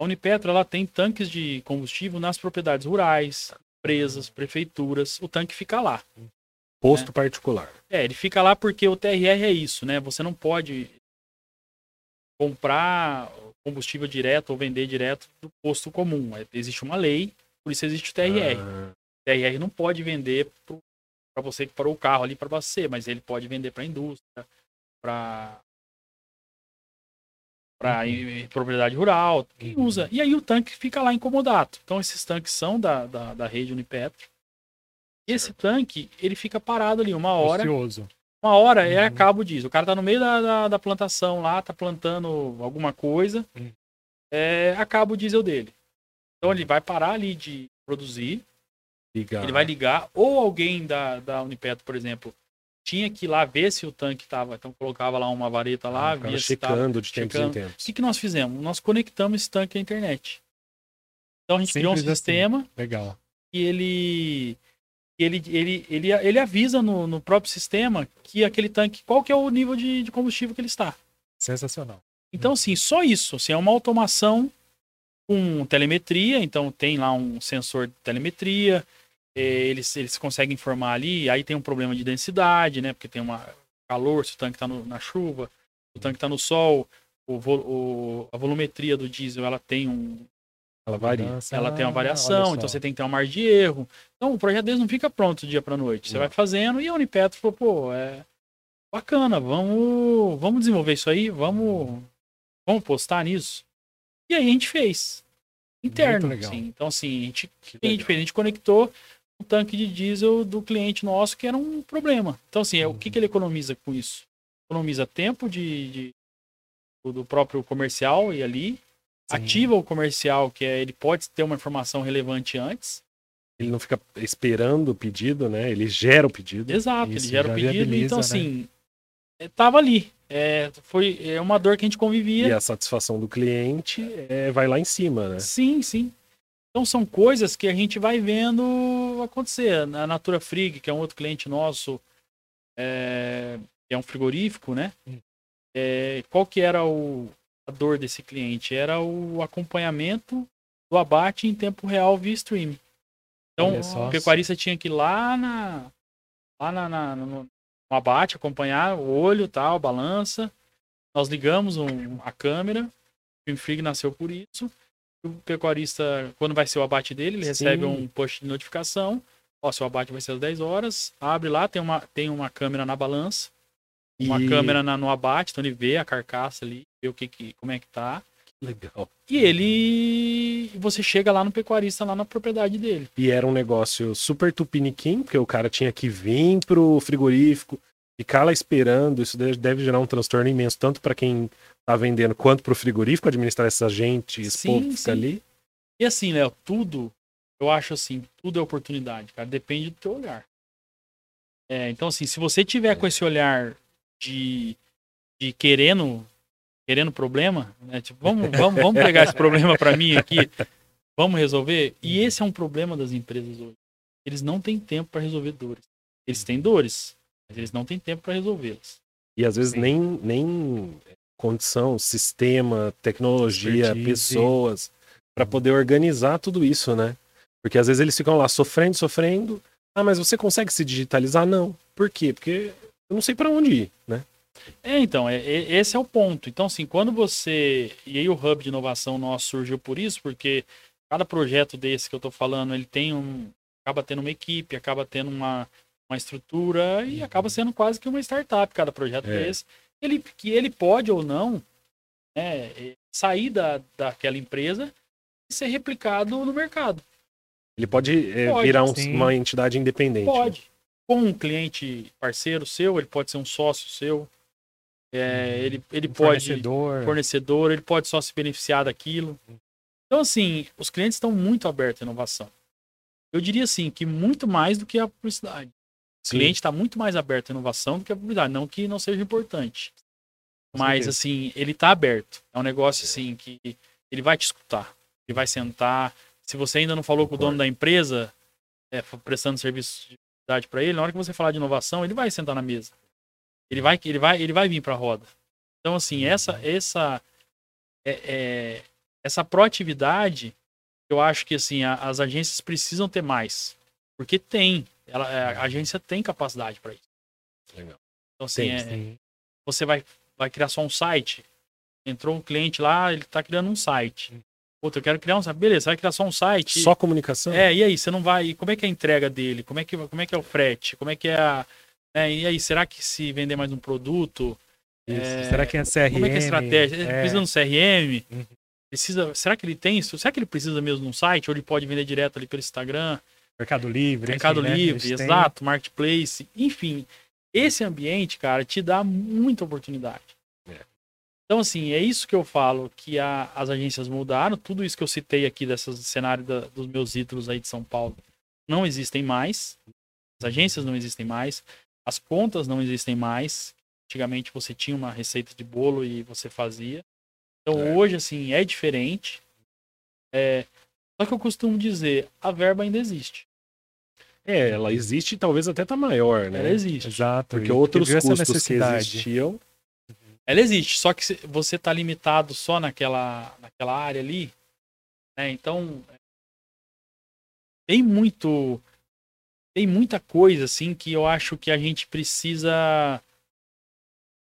a Unipetro ela tem tanques de combustível nas propriedades rurais, empresas, prefeituras, o tanque fica lá. Posto particular. É, ele fica lá porque o TRR é isso, né? Você não pode comprar combustível direto ou vender direto do posto comum. É, Existe uma lei, por isso existe o TRR. Ah, O TRR não pode vender para você que parou o carro ali para abastecer, mas ele pode vender para indústria, para para propriedade rural, quem Uhum. usa. E aí o tanque fica lá incomodado. Então esses tanques são da, da, da rede Unipetro. E esse tanque, ele fica parado ali uma hora, Ocioso. Uma hora é a Uhum. cabo disso. O cara tá no meio da, da, da plantação lá, tá plantando alguma coisa, Uhum. é a cabo diesel dele. Então ele vai parar ali de produzir, Ligar. ele vai ligar, ou alguém da, da Unipetro, por exemplo, tinha que ir lá ver se o tanque tava, então colocava lá uma vareta lá, Ah, via checando de checando. em O tempos. que, que nós fizemos? Nós conectamos esse tanque à internet. Então a gente criou um Simples assim. sistema Legal. e ele ele, ele, ele, ele avisa no, no próprio sistema que aquele tanque, qual que é o nível de, de combustível que ele está. Sensacional. Então, assim, só isso. Assim, é uma automação com telemetria, então tem lá um sensor de telemetria, eh, eles, eles conseguem informar ali, aí tem um problema de densidade, né? Porque tem uma calor, se o tanque está na chuva, se o tanque está no sol, o, o- a volumetria do diesel ela tem um, Ela varia. Mudança, ela tem uma variação, então você tem que ter uma margem de erro. Então o projeto deles não fica pronto do dia para noite. Você Não. vai fazendo e a Unipetro falou, pô, é bacana, vamos, vamos desenvolver isso aí, vamos, vamos postar nisso. E aí a gente fez. Interno, assim. Então assim, a gente, a gente fez? A gente conectou o tanque de diesel do cliente nosso, que era um problema. Então assim, é, o que, que ele economiza com isso? Economiza tempo de, de- do próprio comercial e ali, Sim. ativa o comercial, que é ele pode ter uma informação relevante antes. Ele não fica esperando o pedido, né? Ele gera o pedido. Exato, Isso, ele gera o pedido. viabiliza, Então, né? assim, é, tava ali. É, foi é uma dor que a gente E convivia. a satisfação do cliente é, vai lá em cima, né? Sim, sim. Então são coisas que a gente vai vendo acontecer. A Natura Frig, que é um outro cliente nosso, é, é um frigorífico, né? Hum. É, qual que era o, dor desse cliente? Era o acompanhamento do abate em tempo real via stream. Então, só. o pecuarista tinha que ir lá na lá na, na- no, no abate, acompanhar o olho, tal, balança. Nós ligamos um- a câmera. O Frig nasceu por isso. O pecuarista, quando vai ser o abate dele, ele Sim. recebe um push de notificação. Ó, seu abate vai ser às 10 horas. Abre lá, tem uma, tem uma câmera na balança, uma E- câmera na- no abate, então ele vê a carcaça ali, vê o que, que como é que tá. Legal. E ele. Você chega lá no pecuarista, lá na propriedade dele. E era um negócio super tupiniquim, porque o cara tinha que vir pro frigorífico, ficar lá esperando. Isso deve- gerar um transtorno imenso, tanto para quem tá vendendo quanto pro frigorífico administrar essa gente, esse Sim, povo sim. ali. E assim, Léo, tudo, eu acho assim, tudo é oportunidade, cara. Depende do teu olhar. É, então, assim, se você tiver com esse olhar de, de querendo, querendo problema, né? Tipo, vamos, vamos, vamos pegar esse problema para mim aqui, vamos resolver. E esse é um problema das empresas hoje. Eles não têm tempo para resolver dores. Eles têm dores, mas eles não têm tempo para resolvê-las. E às vezes Sim. nem, nem condição, sistema, tecnologia, Expertise. pessoas, para poder organizar tudo isso, né? Porque às vezes eles ficam lá sofrendo, sofrendo. Ah, mas você consegue se digitalizar? Não. Por quê? Porque eu não sei para onde ir, né? É, então, é, é- esse é o ponto. Então, assim, quando você. E aí o hub de inovação nosso surgiu por isso, porque cada projeto desse que eu tô falando, ele tem um. acaba tendo uma equipe, acaba tendo uma, uma estrutura e acaba sendo quase que uma startup cada projeto É. desse. Ele, que ele pode ou não né, é, sair da, daquela empresa e ser replicado no mercado. Ele pode, é, Pode, virar um- uma entidade independente. Pode. Com um cliente parceiro seu, ele pode ser um sócio seu. É, ele, ele Um pode fornecedor. fornecedor, ele pode só se beneficiar daquilo. Então, assim, os clientes estão muito abertos à inovação. Eu diria assim, que muito mais do que a publicidade. O Sim. cliente está muito mais aberto à inovação do que a publicidade. Não que não seja importante. Mas, assim, ele está aberto. É um negócio, assim, que ele vai te escutar. Ele vai sentar. Se você ainda não falou com o dono da empresa, é, prestando serviço de publicidade para ele, na hora que você falar de inovação, ele vai sentar na mesa. Ele vai, ele vai, ele vai vir para a roda. Então, assim, essa, essa, é, é, essa proatividade, eu acho que assim a- as agências precisam ter mais, porque tem, ela, é, a agência tem capacidade para isso. Legal. Então, assim, Tem, é, Sim. você vai, vai criar só um site. Entrou um cliente lá, ele tá criando um site. Puta, eu quero criar um site. Beleza, você vai criar só um site. Só comunicação? É, e aí, você não vai. Como é que é a entrega dele? Como é que, como é, que é o frete? Como é que é a. é, e aí, será que se vender mais um produto? É, Será que é CRM? Como é que é a estratégia? É. precisa de um CRM? Uhum. Precisa, será que ele tem isso? Será que ele precisa mesmo de um site? Ou ele pode vender direto ali pelo Instagram? Mercado Livre. Mercado enfim, né? Livre, têm- exato, Marketplace, enfim. esse ambiente, cara, te dá muita oportunidade. É. Então, assim, é isso que eu falo, que a- as agências mudaram, tudo isso que eu citei aqui, desses cenários da- dos meus ídolos aí de São Paulo, não existem mais. As agências não existem mais. As contas não existem mais. Antigamente você tinha uma receita de bolo e você fazia. Então É. hoje, assim, é diferente. É, Só que eu costumo dizer, a verba ainda existe. É, ela existe e talvez até tá maior, né? Ela existe. Exato. Porque e outros essa custos que necessidade. existiam. Ela existe, só que você tá limitado só naquela, naquela área ali. Né? Então, tem muito. Tem muita coisa, assim, que eu acho que a gente precisa.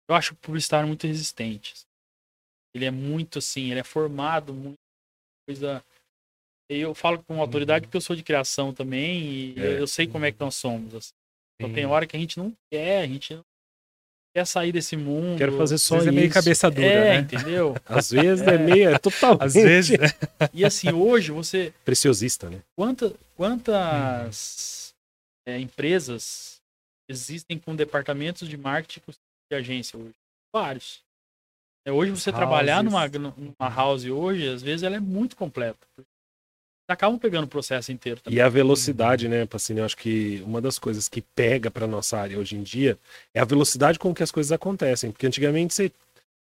Eu acho o publicitário muito resistente. Ele é muito assim, ele é formado, muito coisa. Eu falo com autoridade porque eu sou de criação também e É. eu sei como é que nós somos. assim. Então tem hora que a gente não quer, a gente não quer sair desse mundo. Quero fazer Às só vezes é meio isso. cabeça dura, é, né? entendeu? Às vezes é meio, é totalmente Às vezes, né? E assim, hoje você. preciosista, né? Quanta, quantas é, empresas existem com departamentos de marketing de agência hoje? Vários. É, hoje você Houses. trabalhar numa, numa house hoje, às vezes ela é muito completa. Acabam pegando o processo inteiro também. E a velocidade, né, Pacini? Eu acho que uma das coisas que pega pra nossa área hoje em dia é a velocidade com que as coisas acontecem. Porque antigamente você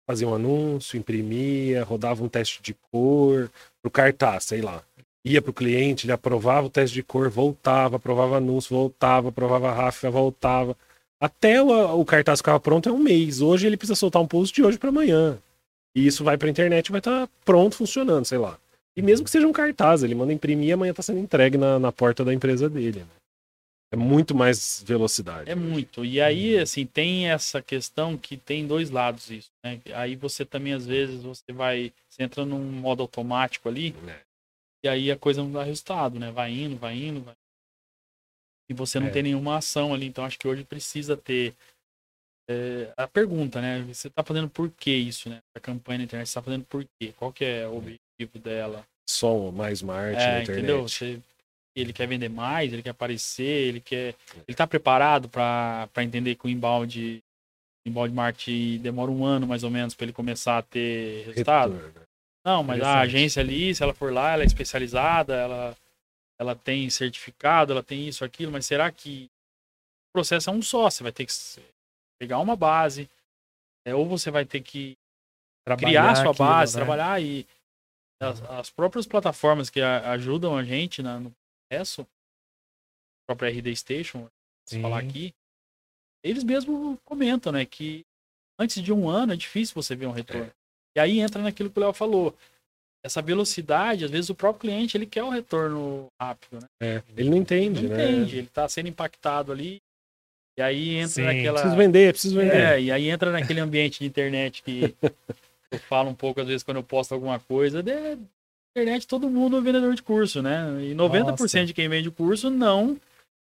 fazia um anúncio, imprimia, rodava um teste de cor pro cartaz, sei lá. Ia pro cliente, ele aprovava o teste de cor, voltava, aprovava anúncio, voltava, aprovava a ráfica, voltava. Até o, o cartaz ficava pronto é um mês. Hoje ele precisa soltar um post de hoje para amanhã. E isso vai pra internet e vai estar pronto, funcionando, sei lá. E mesmo que seja um cartaz, ele manda imprimir e amanhã tá sendo entregue na, na porta da empresa dele. né? É muito mais velocidade. É muito. E aí, assim, tem essa questão que tem dois lados isso, né? Aí você também, às vezes, você vai. Você entra num modo automático ali, É. e aí a coisa não dá resultado, né? Vai indo, vai indo, vai. E você não É. tem nenhuma ação ali. Então acho que hoje precisa ter. é, a pergunta, né? Você tá fazendo por que isso, né? A campanha na internet, você tá fazendo por quê? Qual que é o objetivo dela? Só mais marketing É, na internet. entendeu? Você, ele quer vender mais, ele quer aparecer, ele quer. Ele tá preparado para entender que o inbound, inbound marketing demora um ano mais ou menos para ele começar a ter resultado. Retorno. Não, mas a agência ali, se ela for lá, ela é especializada, ela, ela tem certificado, ela tem isso, aquilo, mas será que o processo é um só? Você vai ter que pegar uma base, é, ou você vai ter que criar a sua aquilo, base, né? trabalhar e as, as próprias plataformas que a- ajudam a gente na- no processo, a própria RD Station, falar aqui, eles mesmos comentam, né, que antes de um ano é difícil você ver um retorno. E aí entra naquilo que o Léo falou. Essa velocidade, às vezes o próprio cliente ele quer o retorno rápido, né? É, ele não entende, Não né? entende, ele tá sendo impactado ali. E aí entra Sim, naquela Preciso vender, preciso vender. é, e aí entra naquele ambiente de internet que eu falo um pouco, às vezes, quando eu posto alguma coisa. De, internet, todo mundo é vendedor de curso, né? E 90% Nossa. de quem vende curso não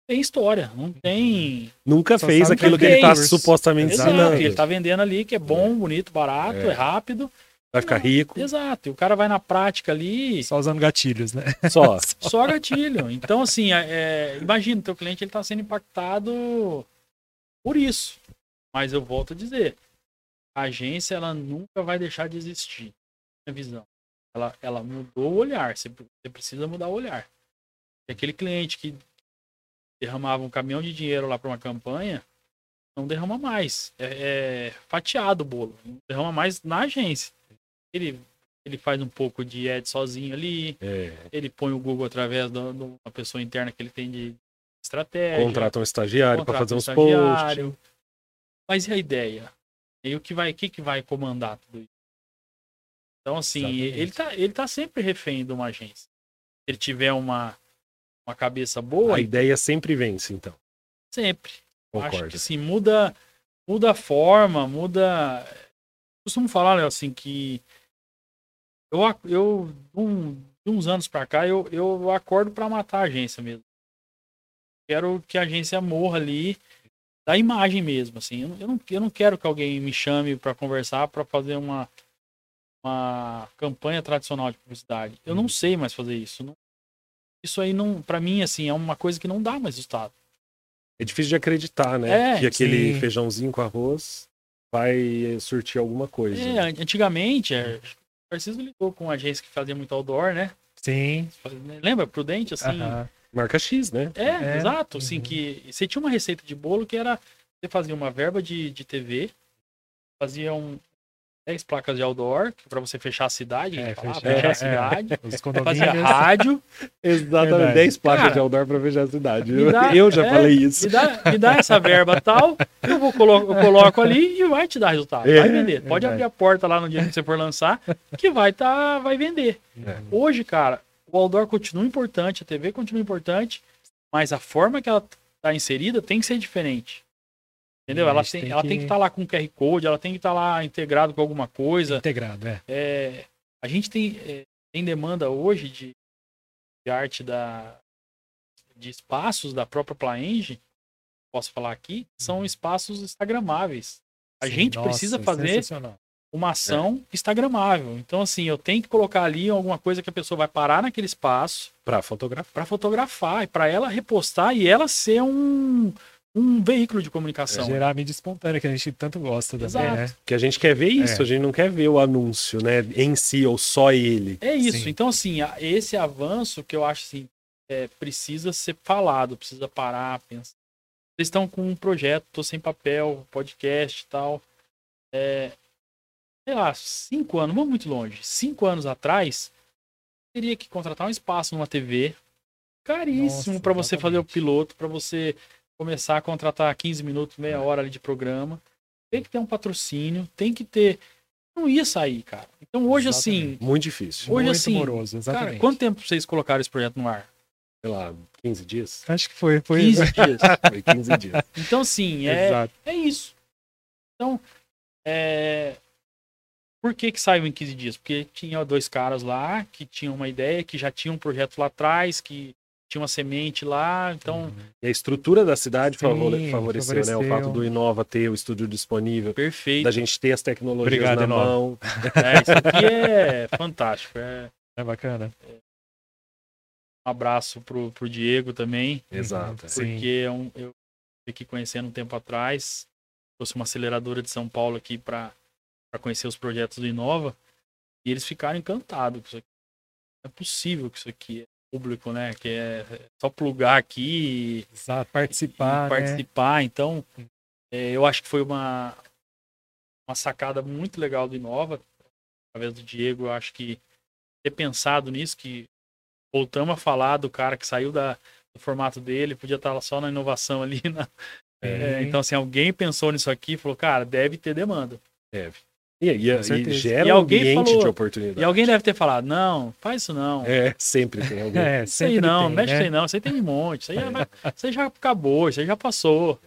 tem história, não tem. Nunca Só fez aquilo que que ele tá fez. supostamente Exato, ensinando. ele tá vendendo ali que é bom, bonito, barato, É. é, rápido. Vai ficar rico. Exato. E o cara vai na prática ali, Só usando gatilhos, né? Só. só gatilho. Então, assim, é, é, imagina, teu cliente ele tá sendo impactado por isso. Mas eu volto a dizer, a agência ela nunca vai deixar de existir. Minha visão. Ela, ela mudou o olhar. Você, você precisa mudar o olhar. E aquele cliente que derramava um caminhão de dinheiro lá para uma campanha, não derrama mais. É, é fatiado o bolo. Não derrama mais na agência. Ele, ele faz um pouco de ad sozinho ali. É, Ele põe o Google através da de uma pessoa interna que ele tem de estratégia. contrata um estagiário para fazer um uns posts. Mas e a ideia? E o que vai, o que, que vai comandar tudo isso? Então, assim, Exatamente. ele tá, ele tá sempre refém de uma agência. Se ele tiver uma, uma cabeça boa, A ideia sempre vence, então. sempre. Acho Concordo. que assim, muda, muda a forma, muda. Costumo falar, Léo, assim, que eu, eu um, de uns anos pra cá, eu, eu acordo pra matar a agência mesmo. Quero que a agência morra ali da imagem mesmo, assim. Eu, não- eu, não, eu não quero que alguém me chame pra conversar, pra fazer uma, uma campanha tradicional de publicidade. Eu não Uhum. sei mais fazer isso. Não- isso aí não, para mim, assim, é uma coisa que não dá mais resultado. É difícil de acreditar, né? É, que aquele sim. feijãozinho com arroz vai surtir alguma coisa. É, antigamente, é, o Tarcísio lidou com uma agência que fazia muito outdoor, né? Sim. Lembra? Prudente, assim. Aham. Marca X, né? É, É, exato. Assim, uhum. que você tinha uma receita de bolo que era. Você fazia uma verba de, de TV, fazia um 10 placas de outdoor, para você fechar a cidade, É, fechar, fechar a é. cidade. Fazia condomínios. rádio. Exatamente. Verdade. 10 placas Cara, de outdoor pra fechar a cidade. me dá- eu já é, falei isso. Me dá, me dá essa verba tal, eu, vou colo eu coloco ali e vai te dar resultado. É, vai vender. Pode abrir a porta lá no dia que você for lançar, que vai, tá, vai vender. É. Hoje, cara, o outdoor continua importante, a TV continua importante, mas a forma que ela tá inserida tem que ser diferente. Entendeu? A Ela tem, tem ela que- tem que estar lá com QR Code, ela tem que estar lá integrado com alguma coisa. Integrado, é. É, a gente tem, é, tem demanda hoje de, de arte da, de espaços da própria Plaenge, posso falar aqui, são espaços instagramáveis. A Sim, gente nossa, precisa fazer sensacional. uma ação instagramável. Então, assim, eu tenho que colocar ali alguma coisa que a pessoa vai parar naquele espaço Pra fotografar. para fotografar e para ela repostar e ela ser um, um veículo de comunicação. Gerar a mídia espontânea, que a gente tanto gosta também, Exato. né? Porque a gente quer ver isso, É. a gente não quer ver o anúncio, né? Em si, ou só ele. É isso. Sim. Então, assim, esse avanço que eu acho assim, é, precisa ser falado, precisa parar, pensar. Vocês estão com um projeto, tô sem papel, podcast e tal. É, sei lá, cinco anos, vamos muito longe. Cinco anos atrás, teria que contratar um espaço numa TV caríssimo para você fazer o piloto, para você começar a contratar 15 minutos, meia hora ali de programa. Tem que ter um patrocínio, tem que ter. Não ia sair, cara. Então hoje, assim, Muito difícil. Hoje, Muito assim, moroso, exatamente. Cara, quanto tempo vocês colocaram esse projeto no ar? Sei lá, 15 dias? Acho que foi. foi 15 dias. Foi 15 dias. Então, assim, é, Exato. é isso. Então, é... por que que saiu em 15 dias? Porque tinha dois caras lá que tinham uma ideia, que já tinham um projeto lá atrás, que tinha uma semente lá. Então, E a estrutura da cidade Sim, favore- favoreceu, né? O favoreceu. fato do Inova ter o estúdio disponível, perfeito. da gente ter as tecnologias Obrigado, na Inova. mão. É, isso aqui é fantástico. É... É bacana. Um abraço pro, pro Diego também. Exato. é. Sim. porque é um- eu fui aqui conhecendo um tempo atrás, trouxe uma aceleradora de São Paulo aqui para conhecer os projetos do Inova, e eles ficaram encantados com isso aqui. Não é possível que isso aqui é público, né? Que é só plugar aqui Exato. e, Participar, e né? participar. Então, é, eu acho que foi uma, uma sacada muito legal do Inova, através do Diego, eu acho que ter pensado nisso, que voltamos a falar do cara que saiu da, do formato dele, podia estar só na inovação ali. na- é, Sim. então, assim, alguém pensou nisso aqui e falou, cara, deve ter demanda. Deve. E, e, e gera E um alguém ambiente falou- de oportunidade. E alguém deve ter falado, não, faz isso não. É, sempre tem alguém. É, Isso aí sempre não, tem, mexe né? aí não, isso aí tem um monte, isso aí, já, isso aí já acabou, isso aí já passou.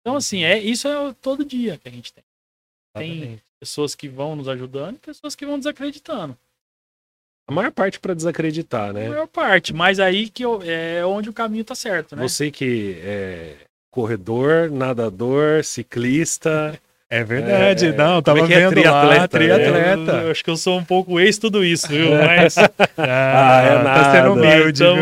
Então, assim, é, isso é todo dia que a gente tem. tem- Exatamente. Pessoas que vão nos ajudando e pessoas que vão desacreditando. A maior parte para desacreditar, A né? maior parte, mas aí que eu- é onde o caminho tá certo, né? Você que é corredor, nadador, ciclista. É verdade, É, não, como tava é que é? vendo lá, Triatleta, né? triatleta. Eu, eu acho que eu sou um pouco ex tudo isso, viu? Mas Ah, é tá nada. sendo humilde, então,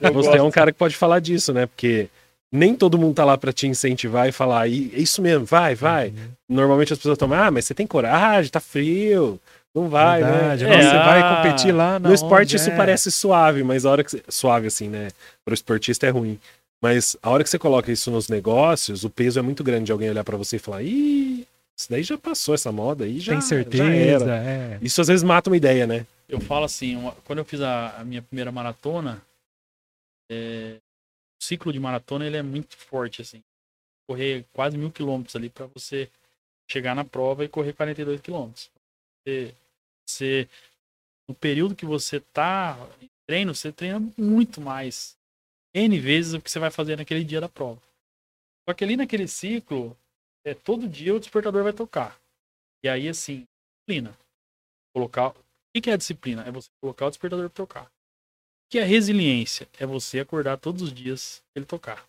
Você gosto. é um cara que pode falar disso, né? Porque nem todo mundo tá lá para te incentivar e falar, "E- é isso mesmo, vai, vai. Uhum. Normalmente as pessoas tomam, ah, mas você tem coragem, tá frio, não vai, Verdade. né? É, você vai ah, competir lá na No esporte onde? isso É. parece suave, mas a hora que você... suave assim, né? Para o esportista é ruim. Mas a hora que você coloca isso nos negócios, o peso é muito grande de alguém olhar para você e falar, ih, isso daí já passou essa moda aí, já, Tem já certeza, era. é. Isso às vezes mata uma ideia, né? Eu falo assim, uma- quando eu fiz a, a minha primeira maratona, é, o ciclo de maratona ele é muito forte, assim. Correr quase mil quilômetros ali para você chegar na prova e correr 42 quilômetros. Você, você- no período que você tá em treino, você treina muito mais. N vezes o que você vai fazer naquele dia da prova. Só que ali naquele ciclo, é, todo dia o despertador vai tocar. E aí, assim, disciplina. Colocar o que é disciplina? É você colocar o despertador para tocar. O que é resiliência? É você acordar todos os dias ele tocar.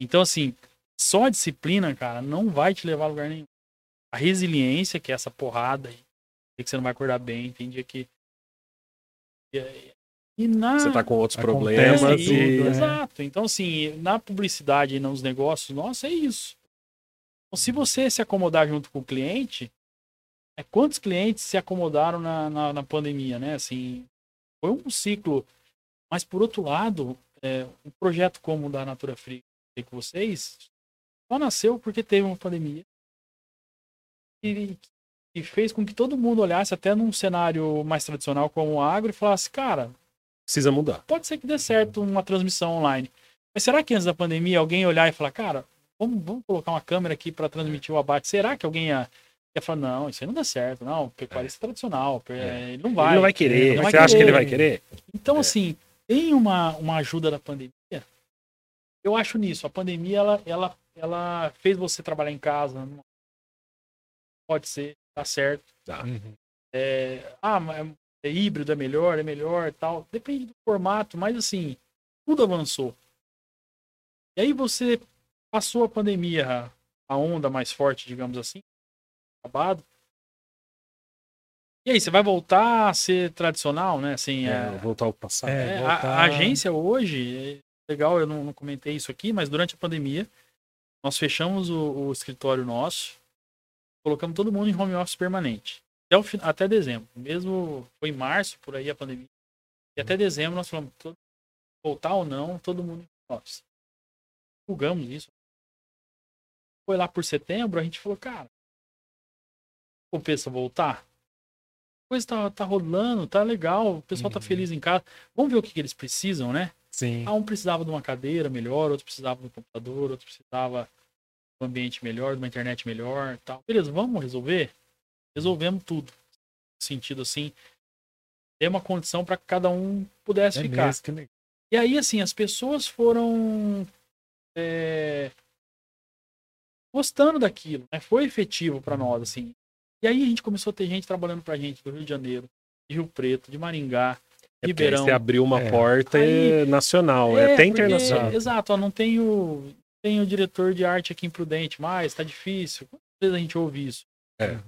Então, assim, só a disciplina, cara, não vai te levar a lugar nenhum. A resiliência, que é essa porrada aí, que você não vai acordar bem, tem dia que. é- na... Você tá com outros Acontece problemas tudo, e. né? Exato. Então, assim, na publicidade e nos negócios, nossa, é isso. Então, se você se acomodar junto com o cliente, é, quantos clientes se acomodaram na, na, na pandemia, né? Assim, foi um ciclo. Mas, por outro lado, é, um projeto como o da Natura Free que com vocês só nasceu porque teve uma pandemia e, e fez com que todo mundo olhasse até num cenário mais tradicional como o agro e falasse, cara, Precisa mudar. pode ser que dê certo uma transmissão online. Mas será que antes da pandemia alguém olhar e falar, cara, vamos, vamos colocar uma câmera aqui para transmitir o abate? Será que alguém ia, ia falar, não, isso aí não dá certo, não, pecuarista tradicional, pe- É. ele não vai. ele não vai querer. não vai Você acha que ele querer. vai querer? Então, É. assim, tem uma, uma ajuda da pandemia. Eu acho nisso. A pandemia, ela, ela, ela fez você trabalhar em casa. Pode ser, tá certo. Uhum. É, ah, mas é híbrido, é melhor, é melhor tal. Depende do formato, mas assim, tudo avançou. E aí você passou a pandemia, a onda mais forte, digamos assim, acabado. E aí, você vai voltar a ser tradicional, né? Assim, É, é, voltar ao passado. É, é, a- voltar- a, agência hoje, é legal, eu não, não comentei isso aqui, mas durante a pandemia, nós fechamos o, o escritório nosso, colocamos todo mundo em home office permanente. Até, o, até dezembro. Mesmo foi em março, por aí a pandemia. E até dezembro nós falamos, todo- voltar ou não, todo mundo em office. Divulgamos isso. Foi lá por setembro, a gente falou, cara, compensa voltar? A coisa tá, tá rolando, tá legal, o pessoal tá Uhum. feliz em casa. Vamos ver o que, que eles precisam, né? Sim. Ah, um precisava de uma cadeira melhor, outro precisava de um computador, outro precisava de um ambiente melhor, de uma internet melhor tal. Beleza, vamos resolver? Resolvemos tudo. No sentido assim, ter uma condição para que cada um pudesse É ficar. mesmo. E aí, assim, as pessoas foram é, gostando daquilo, né? Foi efetivo para nós, assim. E aí a gente começou a ter gente trabalhando pra gente do Rio de Janeiro, de Rio Preto, de Maringá, É porque Ribeirão. você abriu uma É. porta Aí- nacional, é, até porque- internacional. Exato, ó, não tenho, tenho diretor de arte aqui em Prudente mais, tá difícil. Quantas vezes a gente ouve isso? É.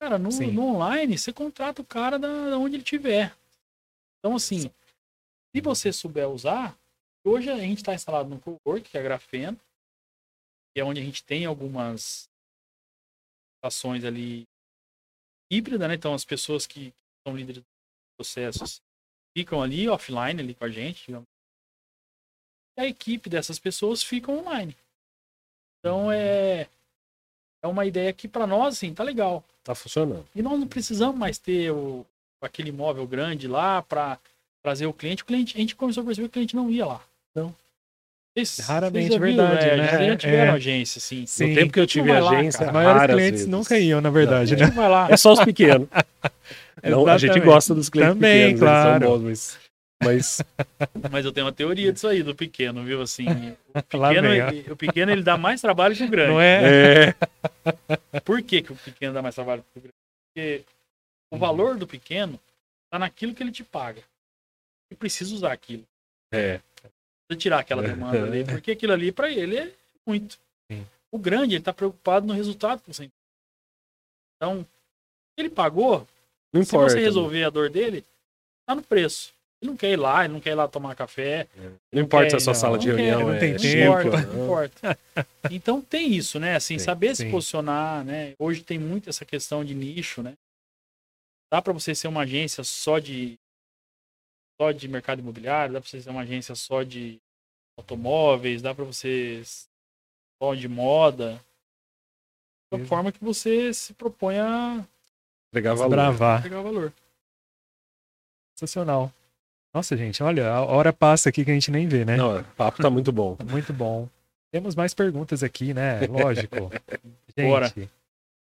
Cara, no, Sim. no online, você contrata o cara da, da onde ele estiver. Então, assim, se você souber usar, hoje a gente está instalado no Cowork, que é a Grafeno, que é onde a gente tem algumas ações ali híbrida, né? Então, as pessoas que são líderes de processos ficam ali offline ali com a gente, digamos. E a equipe dessas pessoas ficam online. Então é é uma ideia que para nós assim tá legal. Tá funcionando. E nós não precisamos mais ter o, aquele imóvel grande lá para trazer o cliente. O cliente, a gente começou a perceber que o cliente não ia lá. Não. Vocês- Raramente, viram, verdade, é, né? Vocês já tiveram É. agência, assim. Sim. No tempo que eu tive lá, agência. Os maiores clientes vezes. nunca iam, na verdade, né? Não vai lá. É só os pequenos. Não, a gente gosta dos clientes Também, pequenos, claro. eles são bons, mas, mas Mas eu tenho uma teoria disso aí, do pequeno, viu? Assim, o pequeno, ele, o pequeno ele dá mais trabalho que o grande. Não é? é, Por que, que o pequeno dá mais trabalho que o grande? Porque o valor do pequeno tá naquilo que ele te paga. E precisa usar aquilo. é, Precisa tirar aquela demanda ali, porque aquilo ali para ele é muito. Sim. O grande, ele tá preocupado no resultado que você Então, ele pagou, não se importa. você resolver a dor dele, tá no preço. Ele não quer ir lá, ele não quer ir lá tomar café, Não importa se a quer- sua sala de não reunião não é tem tempo. Não importa, não. não importa. Então tem isso, né? Assim, Sim, saber sim. se posicionar, né? Hoje tem muito essa questão de nicho, né? Dá para você ser uma agência só de só de mercado imobiliário, dá para você ser uma agência só de automóveis, dá para você só de moda. Da Mesmo. forma que você se propõe a Entregar valor. Pegar valor. Sensacional. Nossa, gente, olha, a hora passa aqui que a gente nem vê, né? Não, o papo tá muito bom. Muito bom. Temos mais perguntas aqui, né? Lógico. Gente, Bora.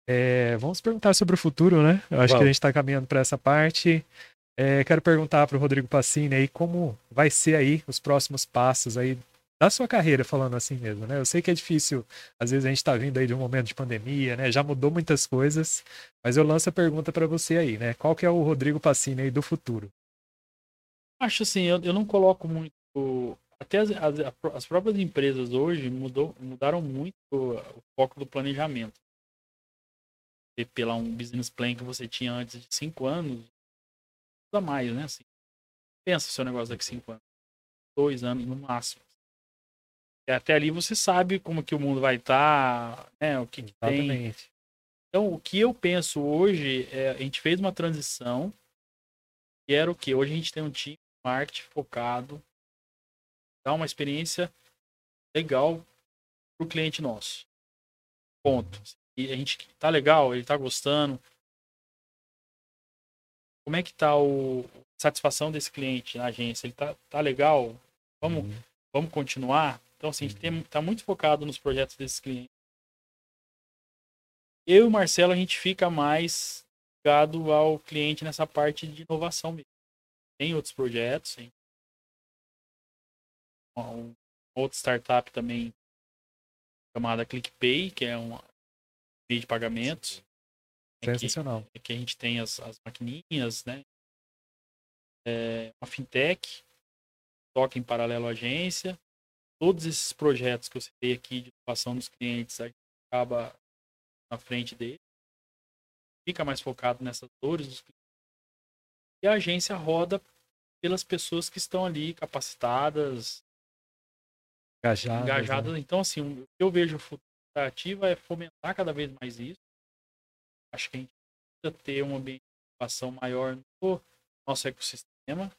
é, vamos perguntar sobre o futuro, né? Eu acho que a Vamos. gente está caminhando para essa parte. É, quero perguntar para o Rodrigo Passini aí como vai ser aí os próximos passos aí da sua carreira, falando assim mesmo, né? Eu sei que é difícil, às vezes a gente está vindo aí de um momento de pandemia, né? Já mudou muitas coisas, mas eu lanço a pergunta para você aí, né? Qual que é o Rodrigo Passini aí do futuro? Acho assim, eu, eu não coloco muito. Até as, as, as próprias empresas hoje mudou, mudaram muito o, o foco do planejamento. E pela um business plan que você tinha antes de cinco anos, muda mais, né? Assim, pensa seu negócio daqui cinco anos. Dois anos no máximo. E até ali você sabe como que o mundo vai estar, né? O que, que tem. Então, o que eu penso hoje é a gente fez uma transição e era o que? Hoje a gente tem um time marketing focado, dá uma experiência legal para o cliente nosso. Ponto. E a gente tá legal, ele tá gostando. Como é que tá o satisfação desse cliente na agência? Ele tá, tá legal? Vamos, Uhum. vamos continuar? Então, assim, a gente tem, tá muito focado nos projetos desses clientes. Eu e o Marcelo, a gente fica mais ligado ao cliente nessa parte de inovação mesmo. Tem outros projetos, tem um, outra startup também chamada ClickPay, que é uma meio de pagamentos. É que, Sensacional. é que a gente tem as, as maquininhas, né? É uma fintech, toca em paralelo à agência. Todos esses projetos que eu citei aqui de inovação dos clientes, a gente acaba na frente dele. Fica mais focado nessas dores dos clientes. E a agência roda pelas pessoas que estão ali capacitadas, Engajadas. engajadas. né? Então, assim, o que eu vejo da ativa é fomentar cada vez mais isso. Acho que a gente precisa ter uma ambiente de inovação maior no nosso ecossistema.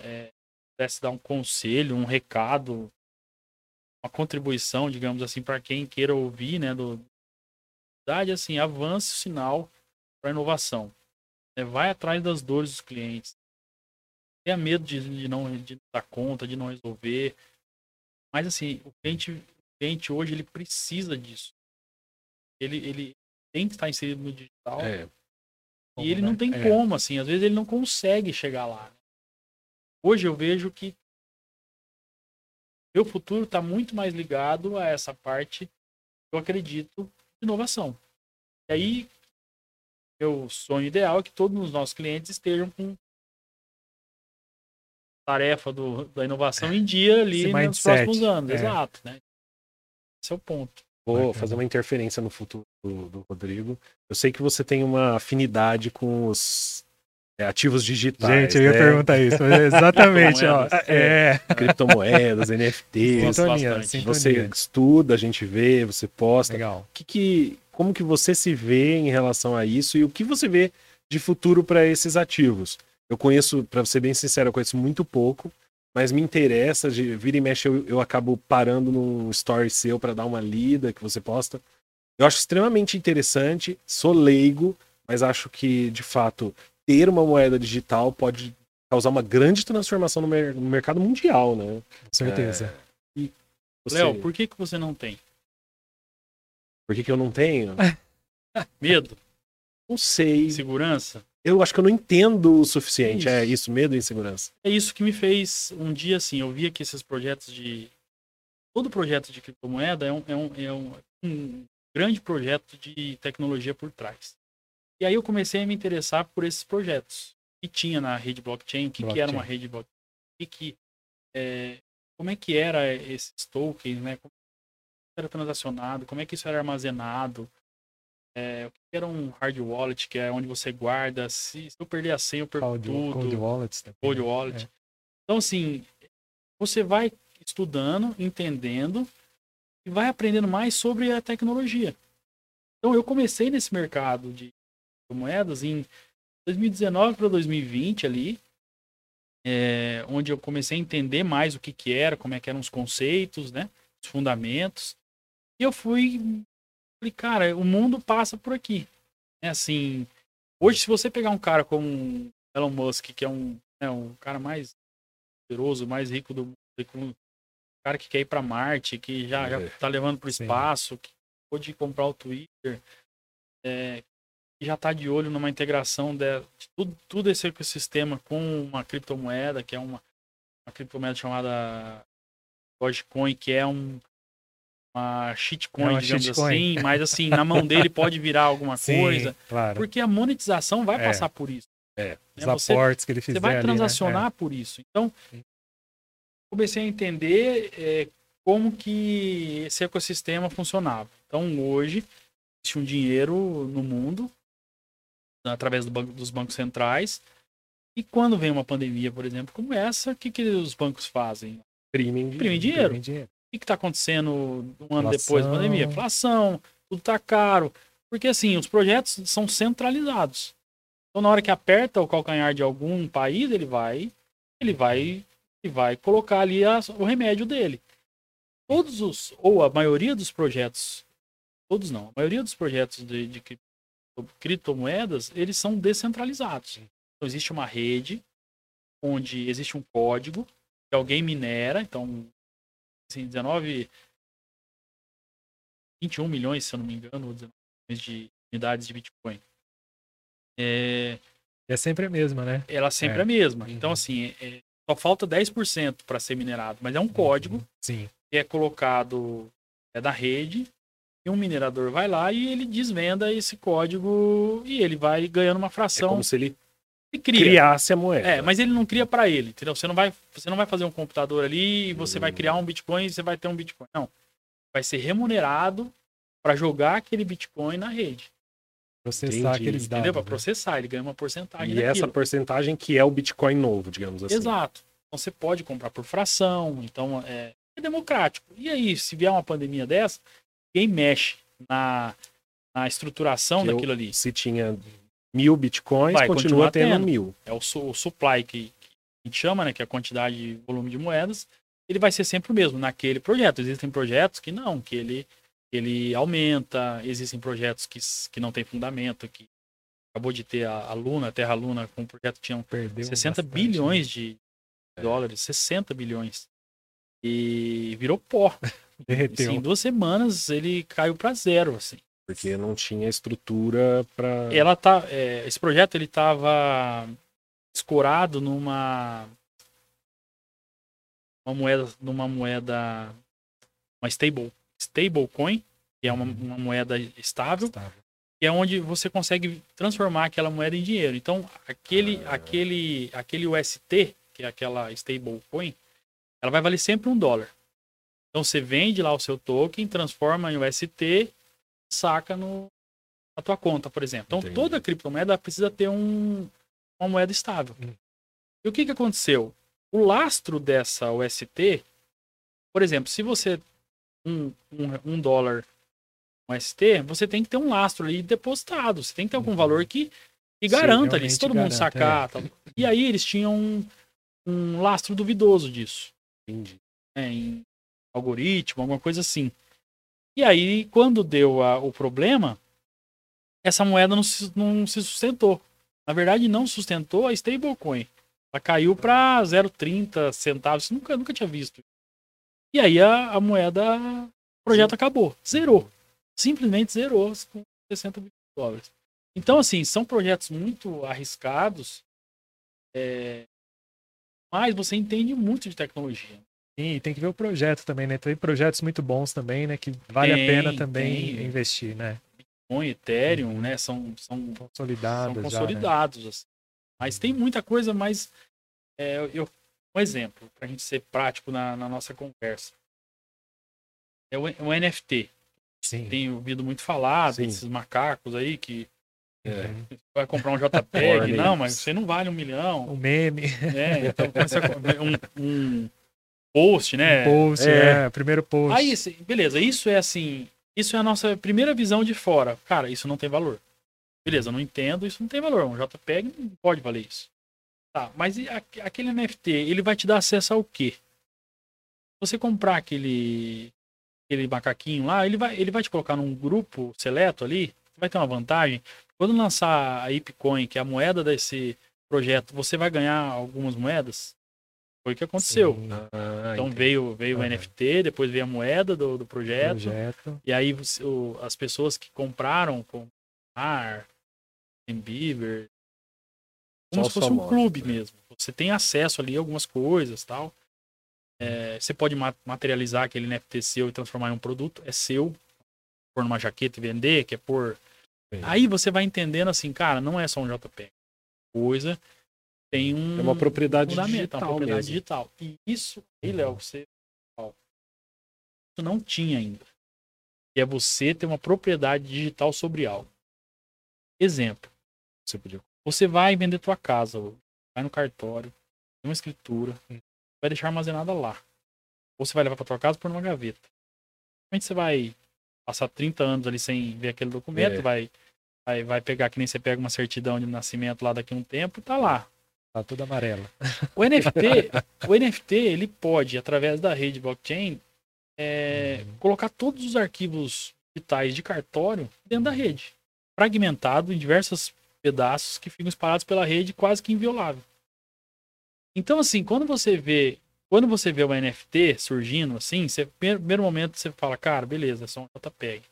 É, pudesse dar um conselho, um recado, uma contribuição, digamos assim, para quem queira ouvir, né, do assim, avance o sinal para inovação. É, vai atrás das dores dos clientes. Tenha medo de, de não de não dar conta, de não resolver. Mas assim, o cliente, o cliente hoje ele precisa disso. Ele, ele tem que estar inserido no digital. É, E ele não né? tem É. como, assim, às vezes ele não consegue chegar lá. né? Hoje eu vejo que meu futuro está muito mais ligado a essa parte, eu acredito, de inovação. E aí, meu sonho ideal é que todos os nossos clientes estejam com tarefa do, da inovação em dia ali Esse nos mindset, próximos anos. é. Exato, né? Esse é o ponto. Vou Bacana. fazer uma interferência no futuro do, do Rodrigo. Eu sei que você tem uma afinidade com os é, ativos digitais. Gente, eu ia né? perguntar isso. é Exatamente, ó. Criptomoedas. É. Criptomoedas, NFTs. Sintonia. Você estuda, a gente vê, você posta. Legal. que que, como que você se vê em relação a isso e o que você vê de futuro para esses ativos? Eu conheço, para ser bem sincero, eu conheço muito pouco, mas me interessa, de vira e mexe eu, eu acabo parando num story seu para dar uma lida que você posta. Eu acho extremamente interessante, sou leigo, mas acho que de fato ter uma moeda digital pode causar uma grande transformação no, mer- no mercado mundial, né? Com certeza. Você- Léo, por que, que você não tem? por que, que eu não tenho? Medo? Não sei. Segurança? Eu acho que eu não entendo o suficiente. Isso. É isso, medo e insegurança. É isso que me fez um dia assim, eu via que esses projetos de. Todo projeto de criptomoeda é um, é um, é um, um grande projeto de tecnologia por trás. E aí eu comecei a me interessar por esses projetos que tinha na rede blockchain, o que, que era uma Blockchain. rede blockchain, que que, é, como é que era esses tokens, né? Como era transacionado, como é que isso era armazenado, é, o que era um hard wallet, que é onde você guarda, se, se eu perder a senha, eu perco Cold, tudo. cold wallets. também. Cold Wallet. É. Então, assim, você vai estudando, entendendo e vai aprendendo mais sobre a tecnologia. Então, eu comecei nesse mercado de moedas em 2019 para 2020 ali, é, onde eu comecei a entender mais o que que era, como é que eram os conceitos, né, os fundamentos. E eu fui, falei, cara, o mundo passa por aqui. É assim, hoje se você pegar um cara como Elon Musk, que é um, né, um cara mais poderoso, mais rico do mundo, cara que quer ir para Marte, que já, já É. tá levando para o espaço, que pode comprar o Twitter, é, já tá de olho numa integração de, de tudo, tudo esse ecossistema com uma criptomoeda, que é uma, uma criptomoeda chamada Dogecoin, que é um uma shitcoin, É uma digamos shitcoin. assim, mas assim, na mão dele pode virar alguma Sim, coisa, claro. porque a monetização vai É. passar por isso. É. Os né? Você- aportes que ele você fizer vai ali, né? transacionar por isso. Então, comecei a entender é, como que esse ecossistema funcionava. Então, hoje, existe um dinheiro no mundo, através do banco- dos bancos centrais, E quando vem uma pandemia, por exemplo, como essa, o que, que os bancos fazem? Imprimem Imprimem dinheiro. Dinheiro. O que está acontecendo um ano Inflação. depois da pandemia? Inflação, tudo está caro. Porque assim, os projetos são centralizados. Então, na hora que aperta o calcanhar de algum país, ele vai, ele vai, ele vai colocar ali a- o remédio dele. Todos os, ou a maioria dos projetos, todos não, a maioria dos projetos de, de criptomoedas, eles são descentralizados. Então, existe uma rede onde existe um código que alguém minera, então assim, 19, 21 milhões, se eu não me engano, ou 19 milhões de unidades de Bitcoin. É, É sempre a mesma, né? ela sempre é, É. a mesma. Uhum. Então, assim, é- só falta 10% para ser minerado, mas é um código Sim. que é colocado é da rede e um minerador vai lá e ele desvenda esse código e ele vai ganhando uma É fração como se ele cria. criasse a moeda. É, mas ele não cria para ele, entendeu? Você não vai, você não vai fazer um computador ali e você vai Hum. criar um Bitcoin e você vai ter um Bitcoin. Não. Vai ser remunerado para jogar aquele Bitcoin na rede, Processar Entendi. aqueles dados. entendeu? Para né? processar, ele ganha uma porcentagem E essa daquilo. porcentagem que é o Bitcoin novo, digamos assim. Exato. Então você pode comprar por fração, então é, é democrático. E aí, se vier uma pandemia dessa, quem mexe na, na estruturação eu- daquilo ali? Se tinha mil Bitcoins, Vai continua tendo tendo. mil. É o, o supply que, que a gente chama, né? Que é a quantidade de volume de moedas, ele vai ser sempre o mesmo naquele projeto. Existem projetos que não, que ele, ele aumenta, existem projetos que, que não tem fundamento, que acabou de ter a, a Luna, a Terra Luna, com um projeto que tinha Perdeu 60 bastante, bilhões de É. dólares, 60 bilhões. E virou pó. Derreteu. Assim, em duas semanas ele caiu para zero, assim. Porque não tinha estrutura para. Ela tá, é, esse projeto ele tava escorado numa uma moeda, numa moeda, uma stable, stablecoin, que é uma, Uhum. uma moeda estável, Estava. que é onde você consegue transformar aquela moeda em dinheiro. Então, aquele, Ah. aquele, aquele UST, que é aquela stablecoin, ela vai valer sempre um dólar. Então, você vende lá o seu token, transforma em UST, saca no, na tua conta, por exemplo. Então, Entendi. toda criptomoeda precisa ter um, uma moeda estável. Hum. E o que, que aconteceu? O lastro dessa UST, por exemplo, se você um, um, um dólar um ST, você tem que ter um lastro ali depositado. Você tem que ter algum valor que, que Sim, garanta ali. Se todo mundo garanta, sacar. tal. E aí eles tinham um, um lastro duvidoso disso. Entendi. né, em algoritmo, alguma coisa assim. E aí, quando deu a- o problema, essa moeda não se, não se sustentou. Na verdade, não sustentou a stablecoin. Ela caiu para 0,30 centavos. Nunca, nunca tinha visto. E aí a, a moeda, o projeto acabou. Zerou. Simplesmente zerou com 60 bilhões de dólares. Então, assim, são projetos muito arriscados, é, mas você entende muito de tecnologia. Sim, e tem que ver o projeto também, né? Tem projetos muito bons também, né? Que vale Tem, a pena também tem. investir, né? Bitcoin, Ethereum, né? São, são, Consolidados são já, né? consolidados. assim. Mas tem muita coisa, mas é, eu, um exemplo, para a gente ser prático na, na nossa conversa. É o, o NFT. Sim. Tem ouvido muito falar Sim. desses macacos aí que É. Uhum. vai comprar um JPEG. Não, mas você não vale um milhão. O meme, né? Então, um, um post, né? post, é. é, primeiro post. Aí, assim, beleza, isso é assim, isso é a nossa primeira visão de fora. Cara, isso não tem valor. Beleza, eu não entendo, isso não tem valor. Um JPEG não pode valer isso. Tá, mas e aque- aquele NFT, ele vai te dar acesso ao quê? Você comprar aquele aquele macaquinho lá, ele vai, ele vai te colocar num grupo seleto ali, vai ter uma vantagem. Quando lançar a Ipcoin, que é a moeda desse projeto, você vai ganhar algumas moedas? Foi o que aconteceu. Ah, Então entendi. veio, veio o Aham. NFT, depois veio a moeda do, do projeto. projeto. E aí o- as pessoas que compraram com Ar, em Bieber, como Só se fosse os um clube né? mesmo. Você tem acesso ali a algumas coisas tal. É, você pode ma- materializar aquele NFT seu e transformar em um produto. É seu. Pôr numa jaqueta e vender, que é por. Aí você vai entendendo assim, cara, não é só um JPEG. Coisa tem um. É uma propriedade é digital uma propriedade mesmo. digital. E isso, aí, Léo, você. Isso não tinha ainda. Que é você ter uma propriedade digital sobre algo. Exemplo. Você podia... Você vai vender tua casa. vai no cartório, tem uma escritura, vai deixar armazenada lá. Ou você vai levar pra tua casa por numa gaveta. Realmente você vai passar 30 anos ali sem ver aquele documento, É. vai, vai, vai pegar que nem você pega uma certidão de nascimento lá daqui a um tempo e tá lá. Tá tudo amarelo. O NFT, o NFT, ele pode, através da rede blockchain, é, Uhum. colocar todos os arquivos digitais de cartório dentro da rede, fragmentado em diversos pedaços que ficam espalhados pela rede, quase que inviolável. Então, assim, quando você vê, quando você vê o NFT surgindo, assim, você, primeiro, momento você fala, cara, beleza, é só um JPEG.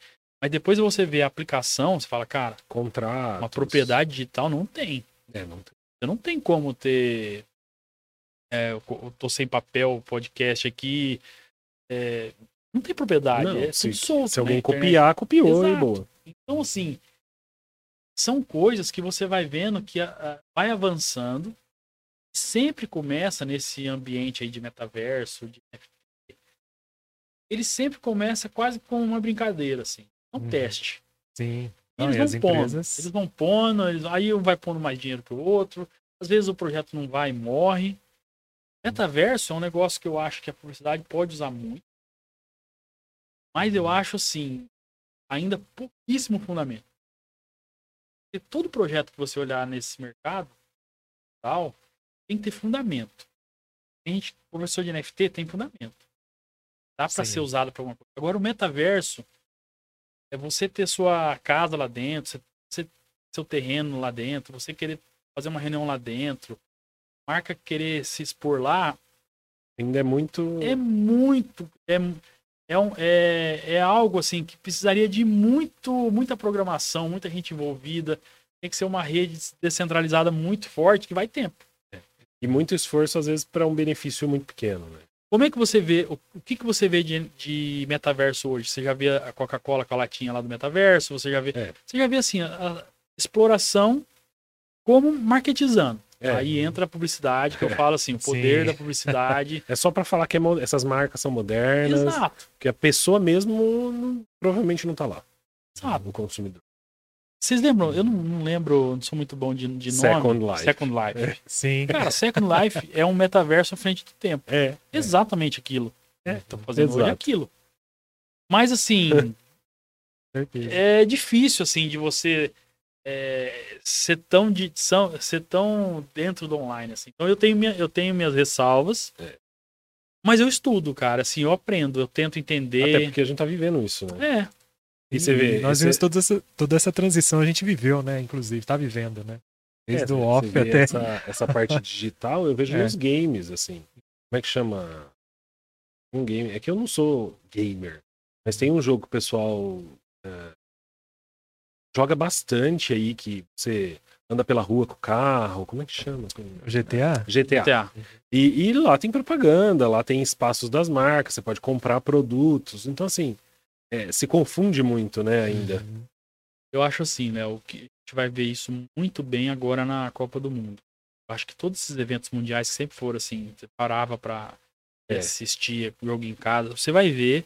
Mas depois você vê a aplicação, você fala, cara, uma propriedade digital não tem. É, não tem. Você não tem como ter. É, eu tô sem papel, podcast aqui. é, não tem propriedade. Não, é se- solto. Se alguém internet. copiar, copiou e Exato. boa. Então, assim, são coisas que você vai vendo que a- a- vai avançando. Sempre começa nesse ambiente aí de metaverso, de NFT. Ele sempre começa quase com uma brincadeira, assim. Um Uhum. teste. Sim. Eles vão pondo, empresas. eles vão pondo, eles, aí um vai pondo mais dinheiro pro outro. Às vezes o projeto não vai e morre. Metaverso é um negócio que eu acho que a publicidade pode usar muito. Mas eu acho assim, ainda pouquíssimo fundamento. Porque todo projeto que você olhar nesse mercado, tal, tem que ter fundamento. A gente conversou de NFT, tem fundamento. Dá para ser usado para alguma coisa. Agora o metaverso é você ter sua casa lá dentro, você, seu terreno lá dentro, você querer fazer uma reunião lá dentro, marca querer se expor lá, Ainda é muito. é muito. É, é, um- é, é algo assim que precisaria de muito, muita programação, muita gente envolvida. Tem que ser uma rede descentralizada muito forte que vai tempo. E muito esforço, às vezes, para um benefício muito pequeno, né? Como é que você vê, o, o que, que você vê de, de metaverso hoje? Você já vê a Coca-Cola com a latinha lá do metaverso? Você já vê, É. você já vê assim, a, a exploração como marketizando. É. Aí entra a publicidade, que eu falo assim, o poder Sim. da publicidade. É só para falar que é essas marcas são modernas, Exato, que a pessoa mesmo não- provavelmente não tá lá. exato. O consumidor. Vocês lembram? Eu não, não lembro, não sou muito bom de, de nome. Second Life. Second Life. Sim. Cara, Second Life é um metaverso à frente do tempo. É. Exatamente aquilo. É, Tô fazendo hoje exato. aquilo. Mas assim, é difícil assim de você é, ser tão de são, ser tão dentro do online assim. Então eu tenho minha, eu tenho minhas ressalvas. É. Mas eu estudo, cara, assim, eu aprendo, eu tento Até entender. porque a gente tá vivendo isso, né? É, E você vê. Nós esse- vimos toda essa, toda essa transição, a gente viveu, né? Inclusive, tá vivendo, né? Desde É, o off até. Essa, essa parte digital, eu vejo É. nos games, assim. Como é que chama? Um game. É que eu não sou gamer. Mas tem um jogo que o pessoal é, joga bastante aí, que você anda pela rua com o carro. Como é que chama? GTA? GTA. tá. E, e lá tem propaganda, lá tem espaços das marcas, você pode comprar produtos. Então, assim, é, se confunde muito, né, ainda. Uhum. Eu acho assim, né? O que a gente vai ver isso muito bem agora na Copa do Mundo. Eu acho que todos esses eventos mundiais que sempre foram assim, você parava pra É. assistir jogo em casa, você vai ver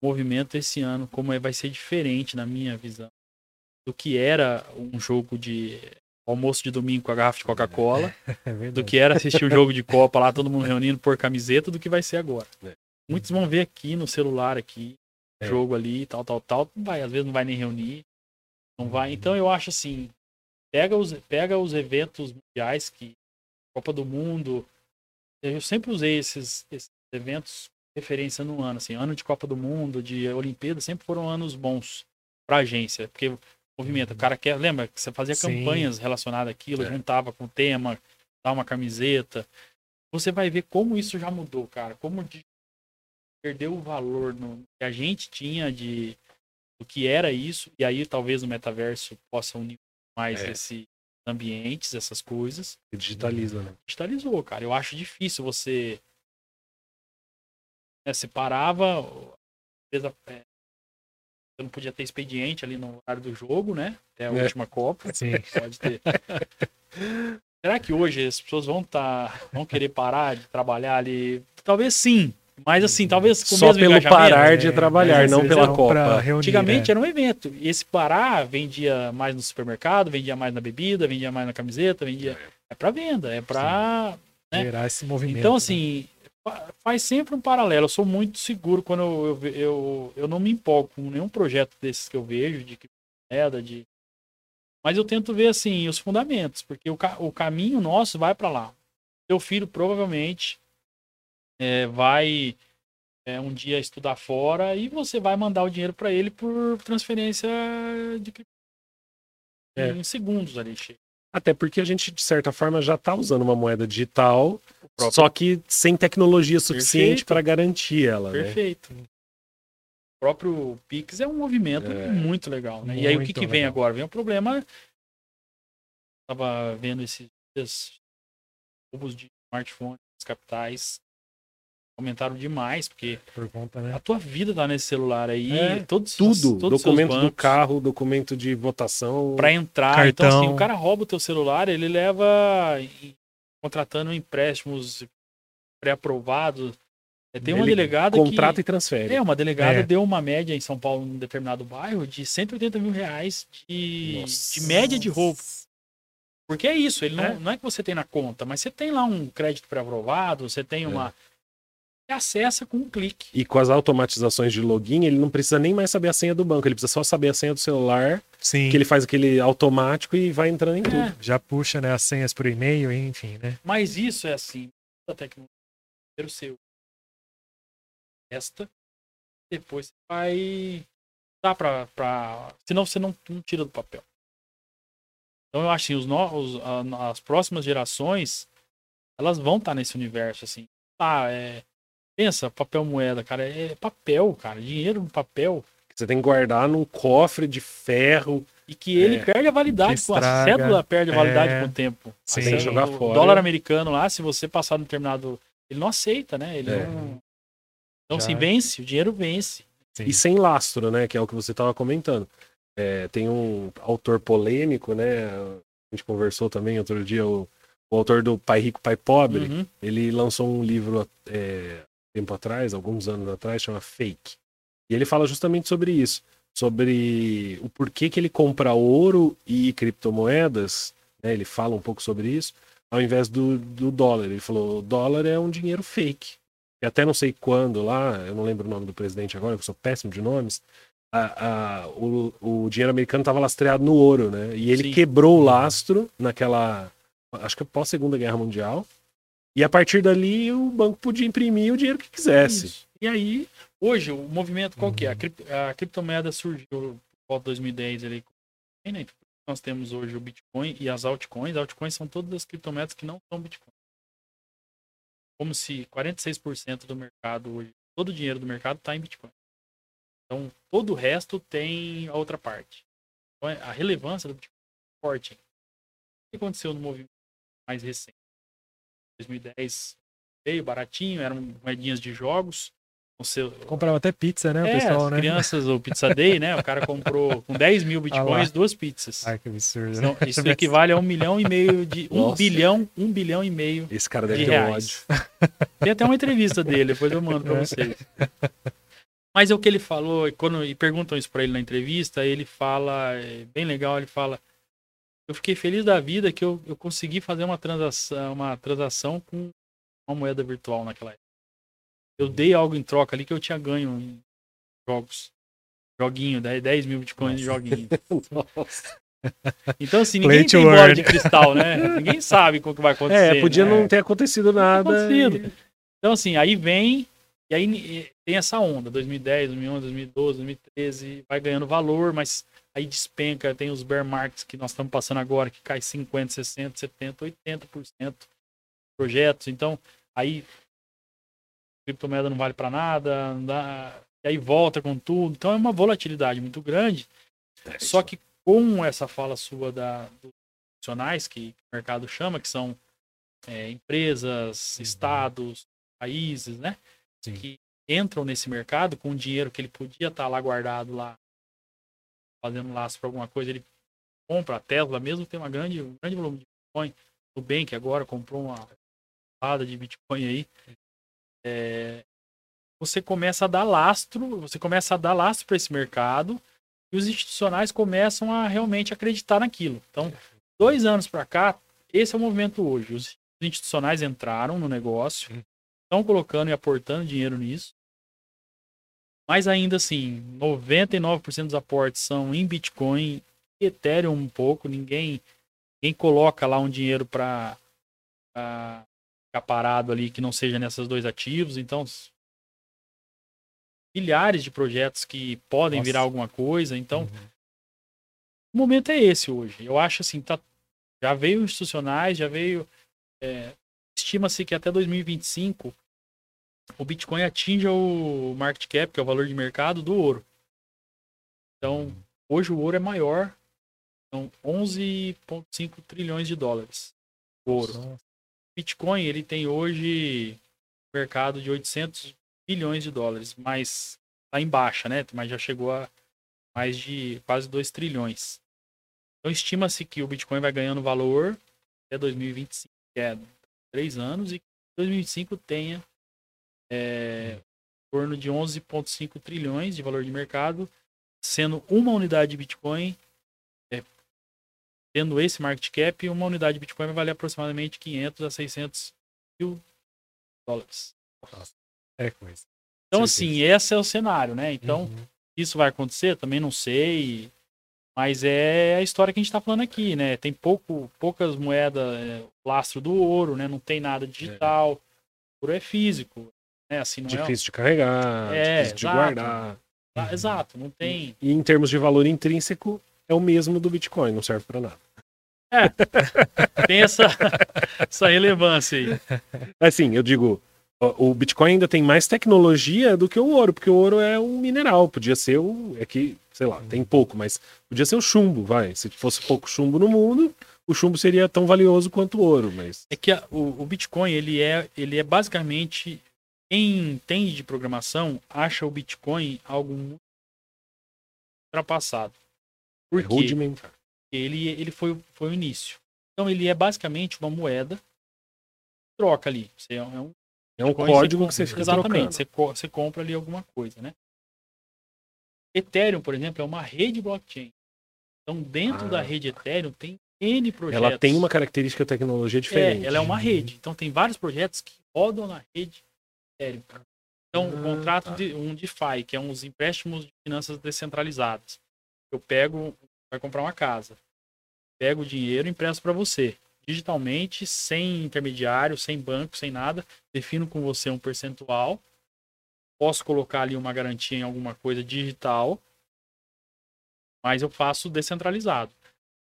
o movimento esse ano como é, vai ser diferente na minha visão do que era um jogo de almoço de domingo com a garrafa de Coca-Cola, É verdade. do que era assistir o jogo de Copa lá, todo mundo reunindo por camiseta, do que vai ser agora. É. Muitos vão ver aqui no celular aqui, É. jogo ali, tal, tal, tal, não vai, às vezes não vai nem reunir, não vai. Uhum. Então eu acho assim, pega os, pega os eventos mundiais que Copa do Mundo, eu sempre usei esses, esses eventos referência no ano, assim, ano de Copa do Mundo, de Olimpíada, sempre foram anos bons pra agência, porque movimento, o cara quer, lembra que você fazia Sim. campanhas relacionadas àquilo, É. juntava com o tema, dá uma camiseta. Você vai ver como isso já mudou, cara, como perdeu o valor no, que a gente tinha de do que era isso, e aí talvez o metaverso possa unir mais É. esses ambientes, essas coisas. Que digitaliza, né? Digitalizou, cara. Eu acho difícil você. Né, você parava, é, você não podia ter expediente ali no horário do jogo, né? Até a É. última Copa. Sim. Pode ter. Será que hoje as pessoas vão tá, vão querer parar de trabalhar ali? Talvez sim. Mas assim, talvez com Só mesmo pelo parar de É, trabalhar, às não vezes pela é Copa. reunir, Antigamente né? era um evento. E esse parar vendia mais no supermercado, vendia mais na bebida, vendia mais na camiseta, vendia. É para venda, é para né? Gerar esse movimento. Então, né? assim, fa- faz sempre um paralelo. Eu sou muito seguro quando eu, eu, eu, eu não me empolgo com nenhum projeto desses que eu vejo, de criptomoeda, de. Mas eu tento ver, assim, os fundamentos, porque o, ca- o caminho nosso vai para lá. Seu filho provavelmente é, vai é, um dia estudar fora e você vai mandar o dinheiro para ele por transferência de. É. Em segundos ali, chega. Até porque a gente, de certa forma, já está usando uma moeda digital, próprio- só que sem tecnologia suficiente para garantir ela, né? Perfeito. O próprio Pix é um movimento É. muito legal, né? E aí o que, Muito que vem legal. agora? Vem o problema. Tava vendo esses roubos de smartphones capitais aumentaram demais, porque Por conta, né? a tua vida tá nesse celular aí, É, todos Tudo, todos documento do bancos, carro, documento de votação. Pra entrar. Então, Cartão. assim, o cara rouba o teu celular, ele leva contratando empréstimos pré-aprovados. É, Tem uma Ele delegada contrata que... e transfere. É, uma delegada É. deu uma média em São Paulo, num determinado bairro, de 180 mil reais de, Nossa. de média de roubo. Porque é isso, ele não É. não é que você tem na conta, mas você tem lá um crédito pré-aprovado, você tem uma. Você acessa com um clique. E com as automatizações de login, ele não precisa nem mais saber a senha do banco, ele precisa só saber a senha do celular, Sim. que ele faz aquele automático e vai entrando em tudo. É, Já puxa, né, as senhas por e-mail, enfim, né? mas isso é assim, a tecnologia. Primeiro seu. Esta. Depois você vai. Dá pra, pra. Senão você não, não tira do papel. Então eu acho assim, os, no, os a- as próximas gerações, elas vão estar nesse universo, assim. Tá, é. Pensa, papel moeda, cara. É papel, cara. Dinheiro no papel. Você tem que guardar num cofre de ferro. E que ele É. perde a validade, a cédula perde a validade É. com o tempo. Sim. Tem que jogar o fora. dólar americano lá, se você passar no determinado. Ele não aceita, né? Ele É. não. Então, Já- assim, vence, o dinheiro vence. Sim. E sem lastro, né? Que é o que você estava comentando. É, tem um autor polêmico, né? A gente conversou também outro dia, o, o autor do Pai Rico, Pai Pobre. Uhum. Ele lançou um livro é, tempo atrás, alguns anos atrás, chama Fake. E ele fala justamente sobre isso. Sobre o porquê que ele compra ouro e criptomoedas. né, ele fala um pouco sobre isso. Ao invés do, do dólar. Ele falou: o dólar é um dinheiro fake. E até não sei quando lá, eu não lembro o nome do presidente agora, eu sou péssimo de nomes. a- a- o, o dinheiro americano estava lastreado no ouro, né? E ele Sim. quebrou o lastro naquela. Acho que pós Segunda Guerra Mundial. E a partir dali o banco podia imprimir o dinheiro que quisesse. Isso. E aí, hoje, o movimento qual que é? A, Uhum. cripto- a criptomoeda surgiu por volta de 2010 ali. né? Nós temos hoje o Bitcoin e as altcoins. Altcoins são todas as criptomoedas que não são Bitcoin. Como se 46% do mercado hoje, todo o dinheiro do mercado está em Bitcoin. Então, todo o resto tem a outra parte. Então, a relevância do Bitcoin é forte. O que aconteceu no movimento mais recente? 2010 veio baratinho, eram moedinhas de jogos. Seu, Comprava até pizza, né, o é, pessoal, as né? crianças, o Pizza Day, né? O cara comprou com 10 mil bitcoins, duas pizzas. Ai, que absurdo. Então, isso equivale a um milhão e meio de. Um Nossa. bilhão, um bilhão e meio Esse cara deve de ter reais. ódio. Tem até uma entrevista dele, depois eu mando pra É. vocês. Mas é o que ele falou, quando e perguntam isso pra ele na entrevista, ele fala, é bem legal, ele fala. Eu fiquei feliz da vida que eu, eu consegui fazer uma transação, uma transação com uma moeda virtual naquela época. Eu dei algo em troca ali que eu tinha ganho em jogos. Joguinho, 10 10 mil bitcoins de joguinho. Nossa. Então, assim, ninguém tem bola de cristal, né? ninguém sabe como que vai acontecer. É, podia né? não ter acontecido nada. acontecido. Então, assim, aí vem, e aí tem essa onda, 2010, 2011, 2012, 2013, vai ganhando valor, mas aí despenca, tem os bear markets que nós estamos passando agora, que cai 50, 60, 70, 80% projetos. Então, aí criptomoeda não vale para nada, não dá, e aí volta com tudo. Então, é uma volatilidade muito grande. É, Só que com essa fala sua da, dos profissionais que o mercado chama, que são é, empresas, Uhum. estados, países, né? Sim. Que entram nesse mercado com dinheiro que ele podia estar lá guardado lá, fazendo laço para alguma coisa, ele compra a Tesla mesmo, tem uma grande, um grande volume de Bitcoin. O Nubank agora comprou uma roda de Bitcoin aí. É, você começa a dar lastro, você começa a dar lastro para esse mercado e os institucionais começam a realmente acreditar naquilo. Então, dois anos para cá, esse é o movimento hoje. Os institucionais entraram no negócio, estão colocando e aportando dinheiro nisso. Mas ainda assim, 99% dos aportes são em Bitcoin Ethereum um pouco. Ninguém, ninguém coloca lá um dinheiro para ficar parado ali que não seja nessas dois ativos. Então, milhares de projetos que podem Nossa. virar alguma coisa. Então, Uhum. o momento é esse hoje. Eu acho assim, tá, já veio institucionais, já veio. é, Estima-se que até 2025 o Bitcoin atinja o market cap, que é o valor de mercado do ouro. Então, hoje o ouro é maior, são 11,5 trilhões de dólares. O ouro. Nossa. Bitcoin ele tem hoje mercado de 800 bilhões de dólares, mas tá em baixa, né? Mas já chegou a mais de quase 2 trilhões. Então estima-se que o Bitcoin vai ganhando valor até 2025, que é três anos, e que 2025 tenha é, em torno de 11,5 trilhões de valor de mercado, sendo uma unidade de Bitcoin, é, tendo esse market cap, uma unidade de Bitcoin vai valer aproximadamente 500 a 600 mil dólares. É coisa. Então, Certeza. assim, esse é o cenário, né? Então, Uhum. isso vai acontecer? Também não sei. Mas é a história que a gente está falando aqui, né? Tem pouco, poucas moedas, é, lastro do ouro, né? Não tem nada digital. O ouro é físico, né? Assim, não Difícil de carregar, É, difícil de exato. guardar. é... Ah, Exato, não tem... E em termos de valor intrínseco, é o mesmo do Bitcoin, não serve pra nada. Tem essa, essa relevância aí. Assim, eu digo, o o Bitcoin ainda tem mais tecnologia do que o ouro, porque o ouro é um mineral, podia ser o. É que, sei lá, tem pouco, mas podia ser o chumbo, vai. Se fosse pouco chumbo no mundo, o chumbo seria tão valioso quanto o ouro, mas. É que a- o, o Bitcoin, ele é, ele é basicamente... Quem entende de programação acha o Bitcoin algo muito ultrapassado. É quê? rudimentar. ele, ele foi, foi o início. Então ele é basicamente uma moeda troca ali. Você é um, É um Bitcoin, código você que você fica Exatamente, você, co- você compra ali alguma coisa, né? Ethereum, por exemplo, é uma rede blockchain. Então, dentro Ah. da rede Ethereum tem N projetos. Ela tem uma característica de tecnologia diferente. É, ela é uma rede. Então tem vários projetos que rodam na rede Então, o contrato de um DeFi, que é uns empréstimos de finanças descentralizadas. Eu pego, vai comprar uma casa. Pego o dinheiro e empresto para você. Digitalmente, sem intermediário, sem banco, sem nada. Defino com você um percentual. Posso colocar ali uma garantia em alguma coisa digital. Mas eu faço descentralizado.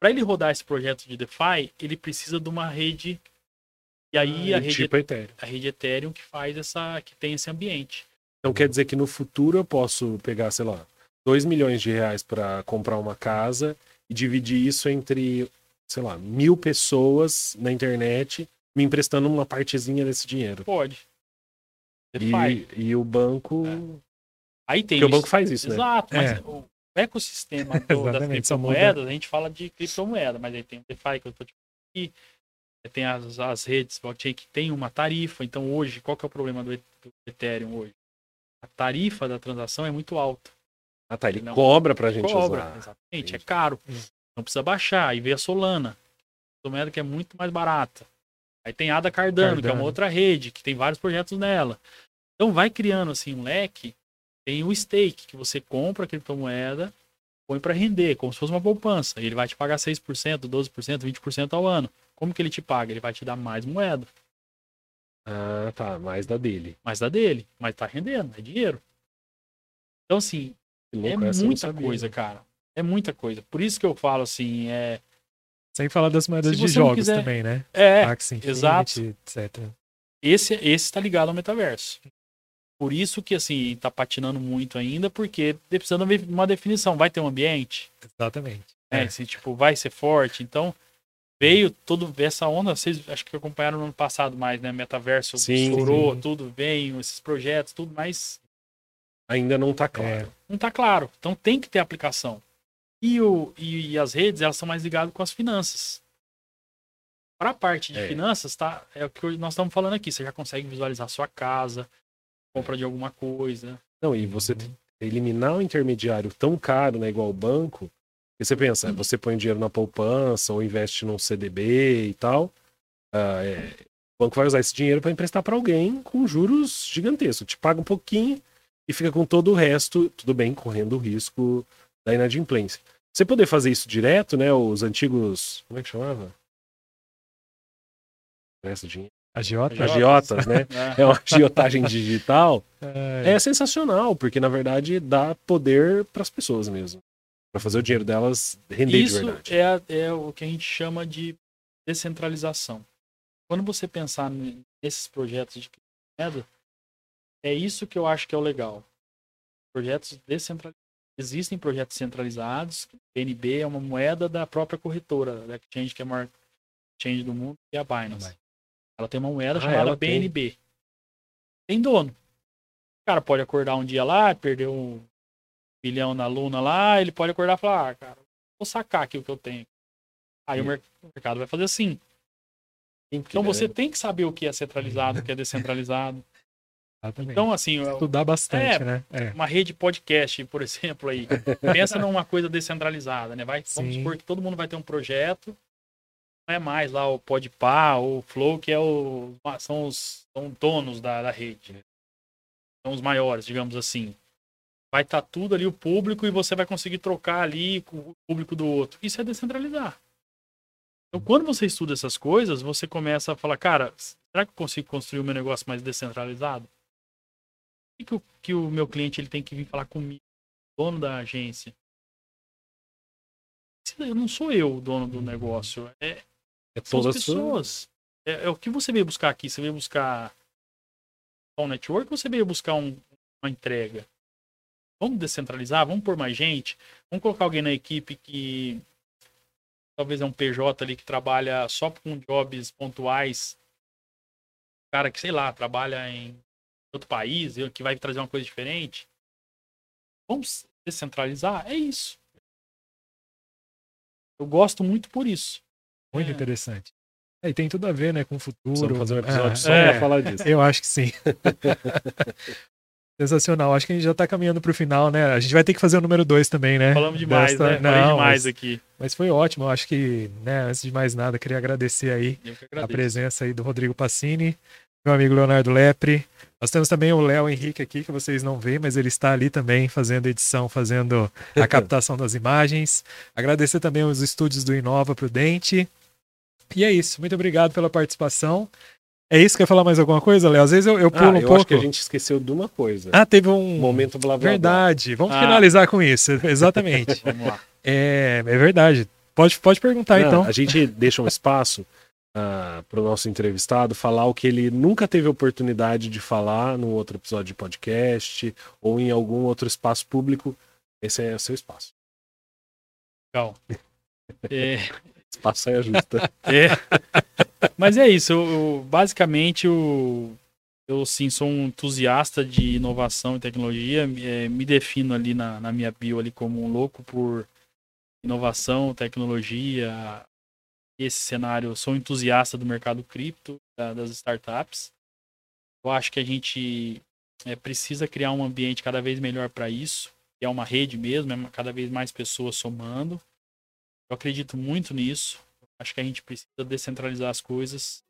Para ele rodar esse projeto de DeFi, ele precisa de uma rede. E aí a rede, tipo Ethereum. a rede Ethereum que faz essa. que tem esse ambiente. Então quer dizer que no futuro eu posso pegar, sei lá, 2 milhões de reais para comprar uma casa e dividir isso entre, sei lá, mil pessoas na internet me emprestando uma partezinha desse dinheiro. Pode. E, e o banco. Aí tem Porque o banco faz isso, né? Exato, mas É. o ecossistema do, das criptomoedas, a gente fala de criptomoeda, mas aí tem o DeFi que eu tô te falando aqui, tem as, as redes blockchain que tem uma tarifa. Então hoje, qual que é o problema do, E- do Ethereum hoje? A tarifa da transação é muito alta. Ah, tá. Ele Não. cobra pra gente Cobra, usar. exatamente, é Entendi. caro. Hum. Não precisa baixar. Aí vem a Solana, moeda que é muito mais barata. Aí tem a Ada Cardano, que é Cardano. uma outra rede, que tem vários projetos nela. Então vai criando assim um leque. Tem o stake, que você compra a criptomoeda, põe para render, como se fosse uma poupança. E ele vai te pagar 6%, 12%, 20% ao ano. Como que ele te paga? Ele vai te dar mais moeda, Ah, tá. Mais da dele. mais da dele, mas tá rendendo, é dinheiro. Então, assim, Que é louco, não muita coisa, cara. É muita coisa. Por isso que eu falo assim, é. Sem falar das moedas de jogos quiser- também, né? É, Axie Infinity, exato. etc. esse esse tá ligado ao metaverso. Por isso que assim tá patinando muito ainda, porque precisando de uma definição, vai ter um ambiente, Exatamente. né? É. Se tipo vai ser forte, então veio todo essa onda, vocês acho que acompanharam no ano passado mais, né? Metaverso Sim, estourou, sim. tudo veio, esses projetos, tudo, mas Ainda não tá claro. não tá claro. Então tem que ter aplicação. E, o, e, e as redes, elas são mais ligadas com as finanças. Para a parte de É. finanças, tá? É o que nós estamos falando aqui. Você já consegue visualizar sua casa, compra de alguma coisa. Não, e você Uhum. eliminar um intermediário tão caro, né, igual o banco, Porque você pensa, você põe dinheiro na poupança ou investe num CDB e tal. ah, é, o banco vai usar esse dinheiro para emprestar para alguém com juros gigantescos. Te paga um pouquinho e fica com todo o resto, tudo bem, correndo o risco da inadimplência. Você poder fazer isso direto, né? Os antigos. Como é que chamava? Essa dinheiro. Agiota? Agiotas, né? É. É uma agiotagem digital. É, É sensacional, porque na verdade dá poder para as pessoas mesmo. Para fazer o dinheiro delas render de Isso verdade. é, a- é o que a gente chama de descentralização. Quando você pensar nesses projetos de criptomoeda, é isso que eu acho que é o legal. Projetos descentralizados. Existem projetos centralizados. BNB é uma moeda da própria corretora, da exchange que é a maior exchange do mundo, que é a Binance. Ela tem uma moeda Ah, chamada ela tem. BNB. Tem dono. O cara pode acordar um dia lá, perder um bilhão na luna lá, ele pode acordar e falar, ah, cara, vou sacar aqui o que eu tenho. Aí o o mercado vai fazer assim. Então você tem que saber o que é centralizado, o que é descentralizado. exatamente. Então, assim, Estudar bastante, É. né? É. uma rede podcast, por exemplo, aí. Pensa numa coisa descentralizada, né? Vai, vamos supor que todo mundo vai ter um projeto. Não é mais lá o Podpah ou o Flow, que é o, são os são donos da, da rede. né? São os maiores, digamos assim. Vai estar tudo ali o público e você vai conseguir trocar ali com o público do outro. Isso é descentralizar. Então, quando você estuda essas coisas, você começa a falar, cara, será que eu consigo construir o meu negócio mais descentralizado? O que, o, que o meu cliente ele tem que vir falar comigo, dono da agência? Eu não sou eu o dono do negócio, é, É são toda as pessoas. É, é o que você veio buscar aqui. Você veio buscar um network ou você veio buscar um- uma entrega? Vamos descentralizar, vamos pôr mais gente, vamos colocar alguém na equipe que talvez é um PJ ali que trabalha só com jobs pontuais. Cara que, sei lá, trabalha em outro país, que vai trazer uma coisa diferente. Vamos descentralizar? É isso. Eu gosto muito por isso. Muito É. interessante. É, e tem tudo a ver, né, com o futuro. Precisamos fazer um episódio É, só é, pra falar disso. Eu acho que sim. Sensacional. Acho que a gente já tá caminhando pro final, né? A gente vai ter que fazer o número 2 também, né? Falamos demais, Desta- né? Falei Não, demais mas, aqui. mas foi ótimo. Eu acho que, né, antes de mais nada, queria agradecer aí que a presença aí do Rodrigo Passini, meu amigo Leonardo Lepre. Nós temos também o Léo Henrique aqui, que vocês não veem, mas ele está ali também fazendo edição, fazendo a captação das imagens. Agradecer também os estúdios do Inova Prudente. E é isso. Muito obrigado pela participação. É isso? Quer falar mais alguma coisa, Léo? Às vezes eu, eu pulo Ah, um eu pouco. acho que a gente esqueceu de uma coisa. Ah, teve um. Momento blá blá blá. Verdade. Vamos Ah. finalizar com isso. Exatamente. Vamos lá. é, é verdade. Pode, pode perguntar, Não, então. A gente deixa um espaço para o nosso entrevistado falar o que ele nunca teve oportunidade de falar num outro episódio de podcast ou em algum outro espaço público. Esse é o seu espaço. Legal. É, É justa. é. Mas é isso. Eu, basicamente, eu, sim, sou um entusiasta de inovação e tecnologia. é, me defino ali na, na minha bio ali como um louco por inovação, tecnologia. Esse cenário, eu sou entusiasta do mercado cripto, da- das startups. Eu acho que a gente é, precisa criar um ambiente cada vez melhor para isso. É uma rede mesmo, é cada vez mais pessoas somando. Eu acredito muito nisso. Acho que a gente precisa descentralizar as coisas.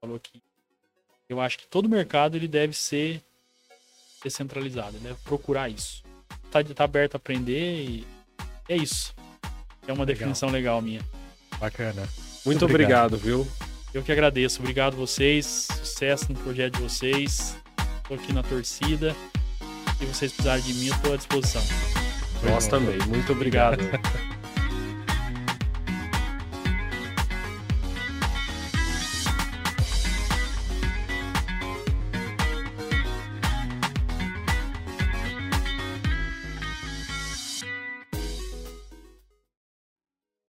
Falou que eu acho que todo mercado ele deve ser descentralizado, ele deve procurar isso. Tá, tá aberto a aprender e é isso. É uma definição legal minha. Bacana. Muito Obrigado. obrigado, viu? Eu que agradeço. Obrigado vocês. Sucesso no projeto de vocês. Estou aqui na torcida. Se vocês precisarem de mim, eu estou à disposição. Nós também. Muito obrigado. Obrigado.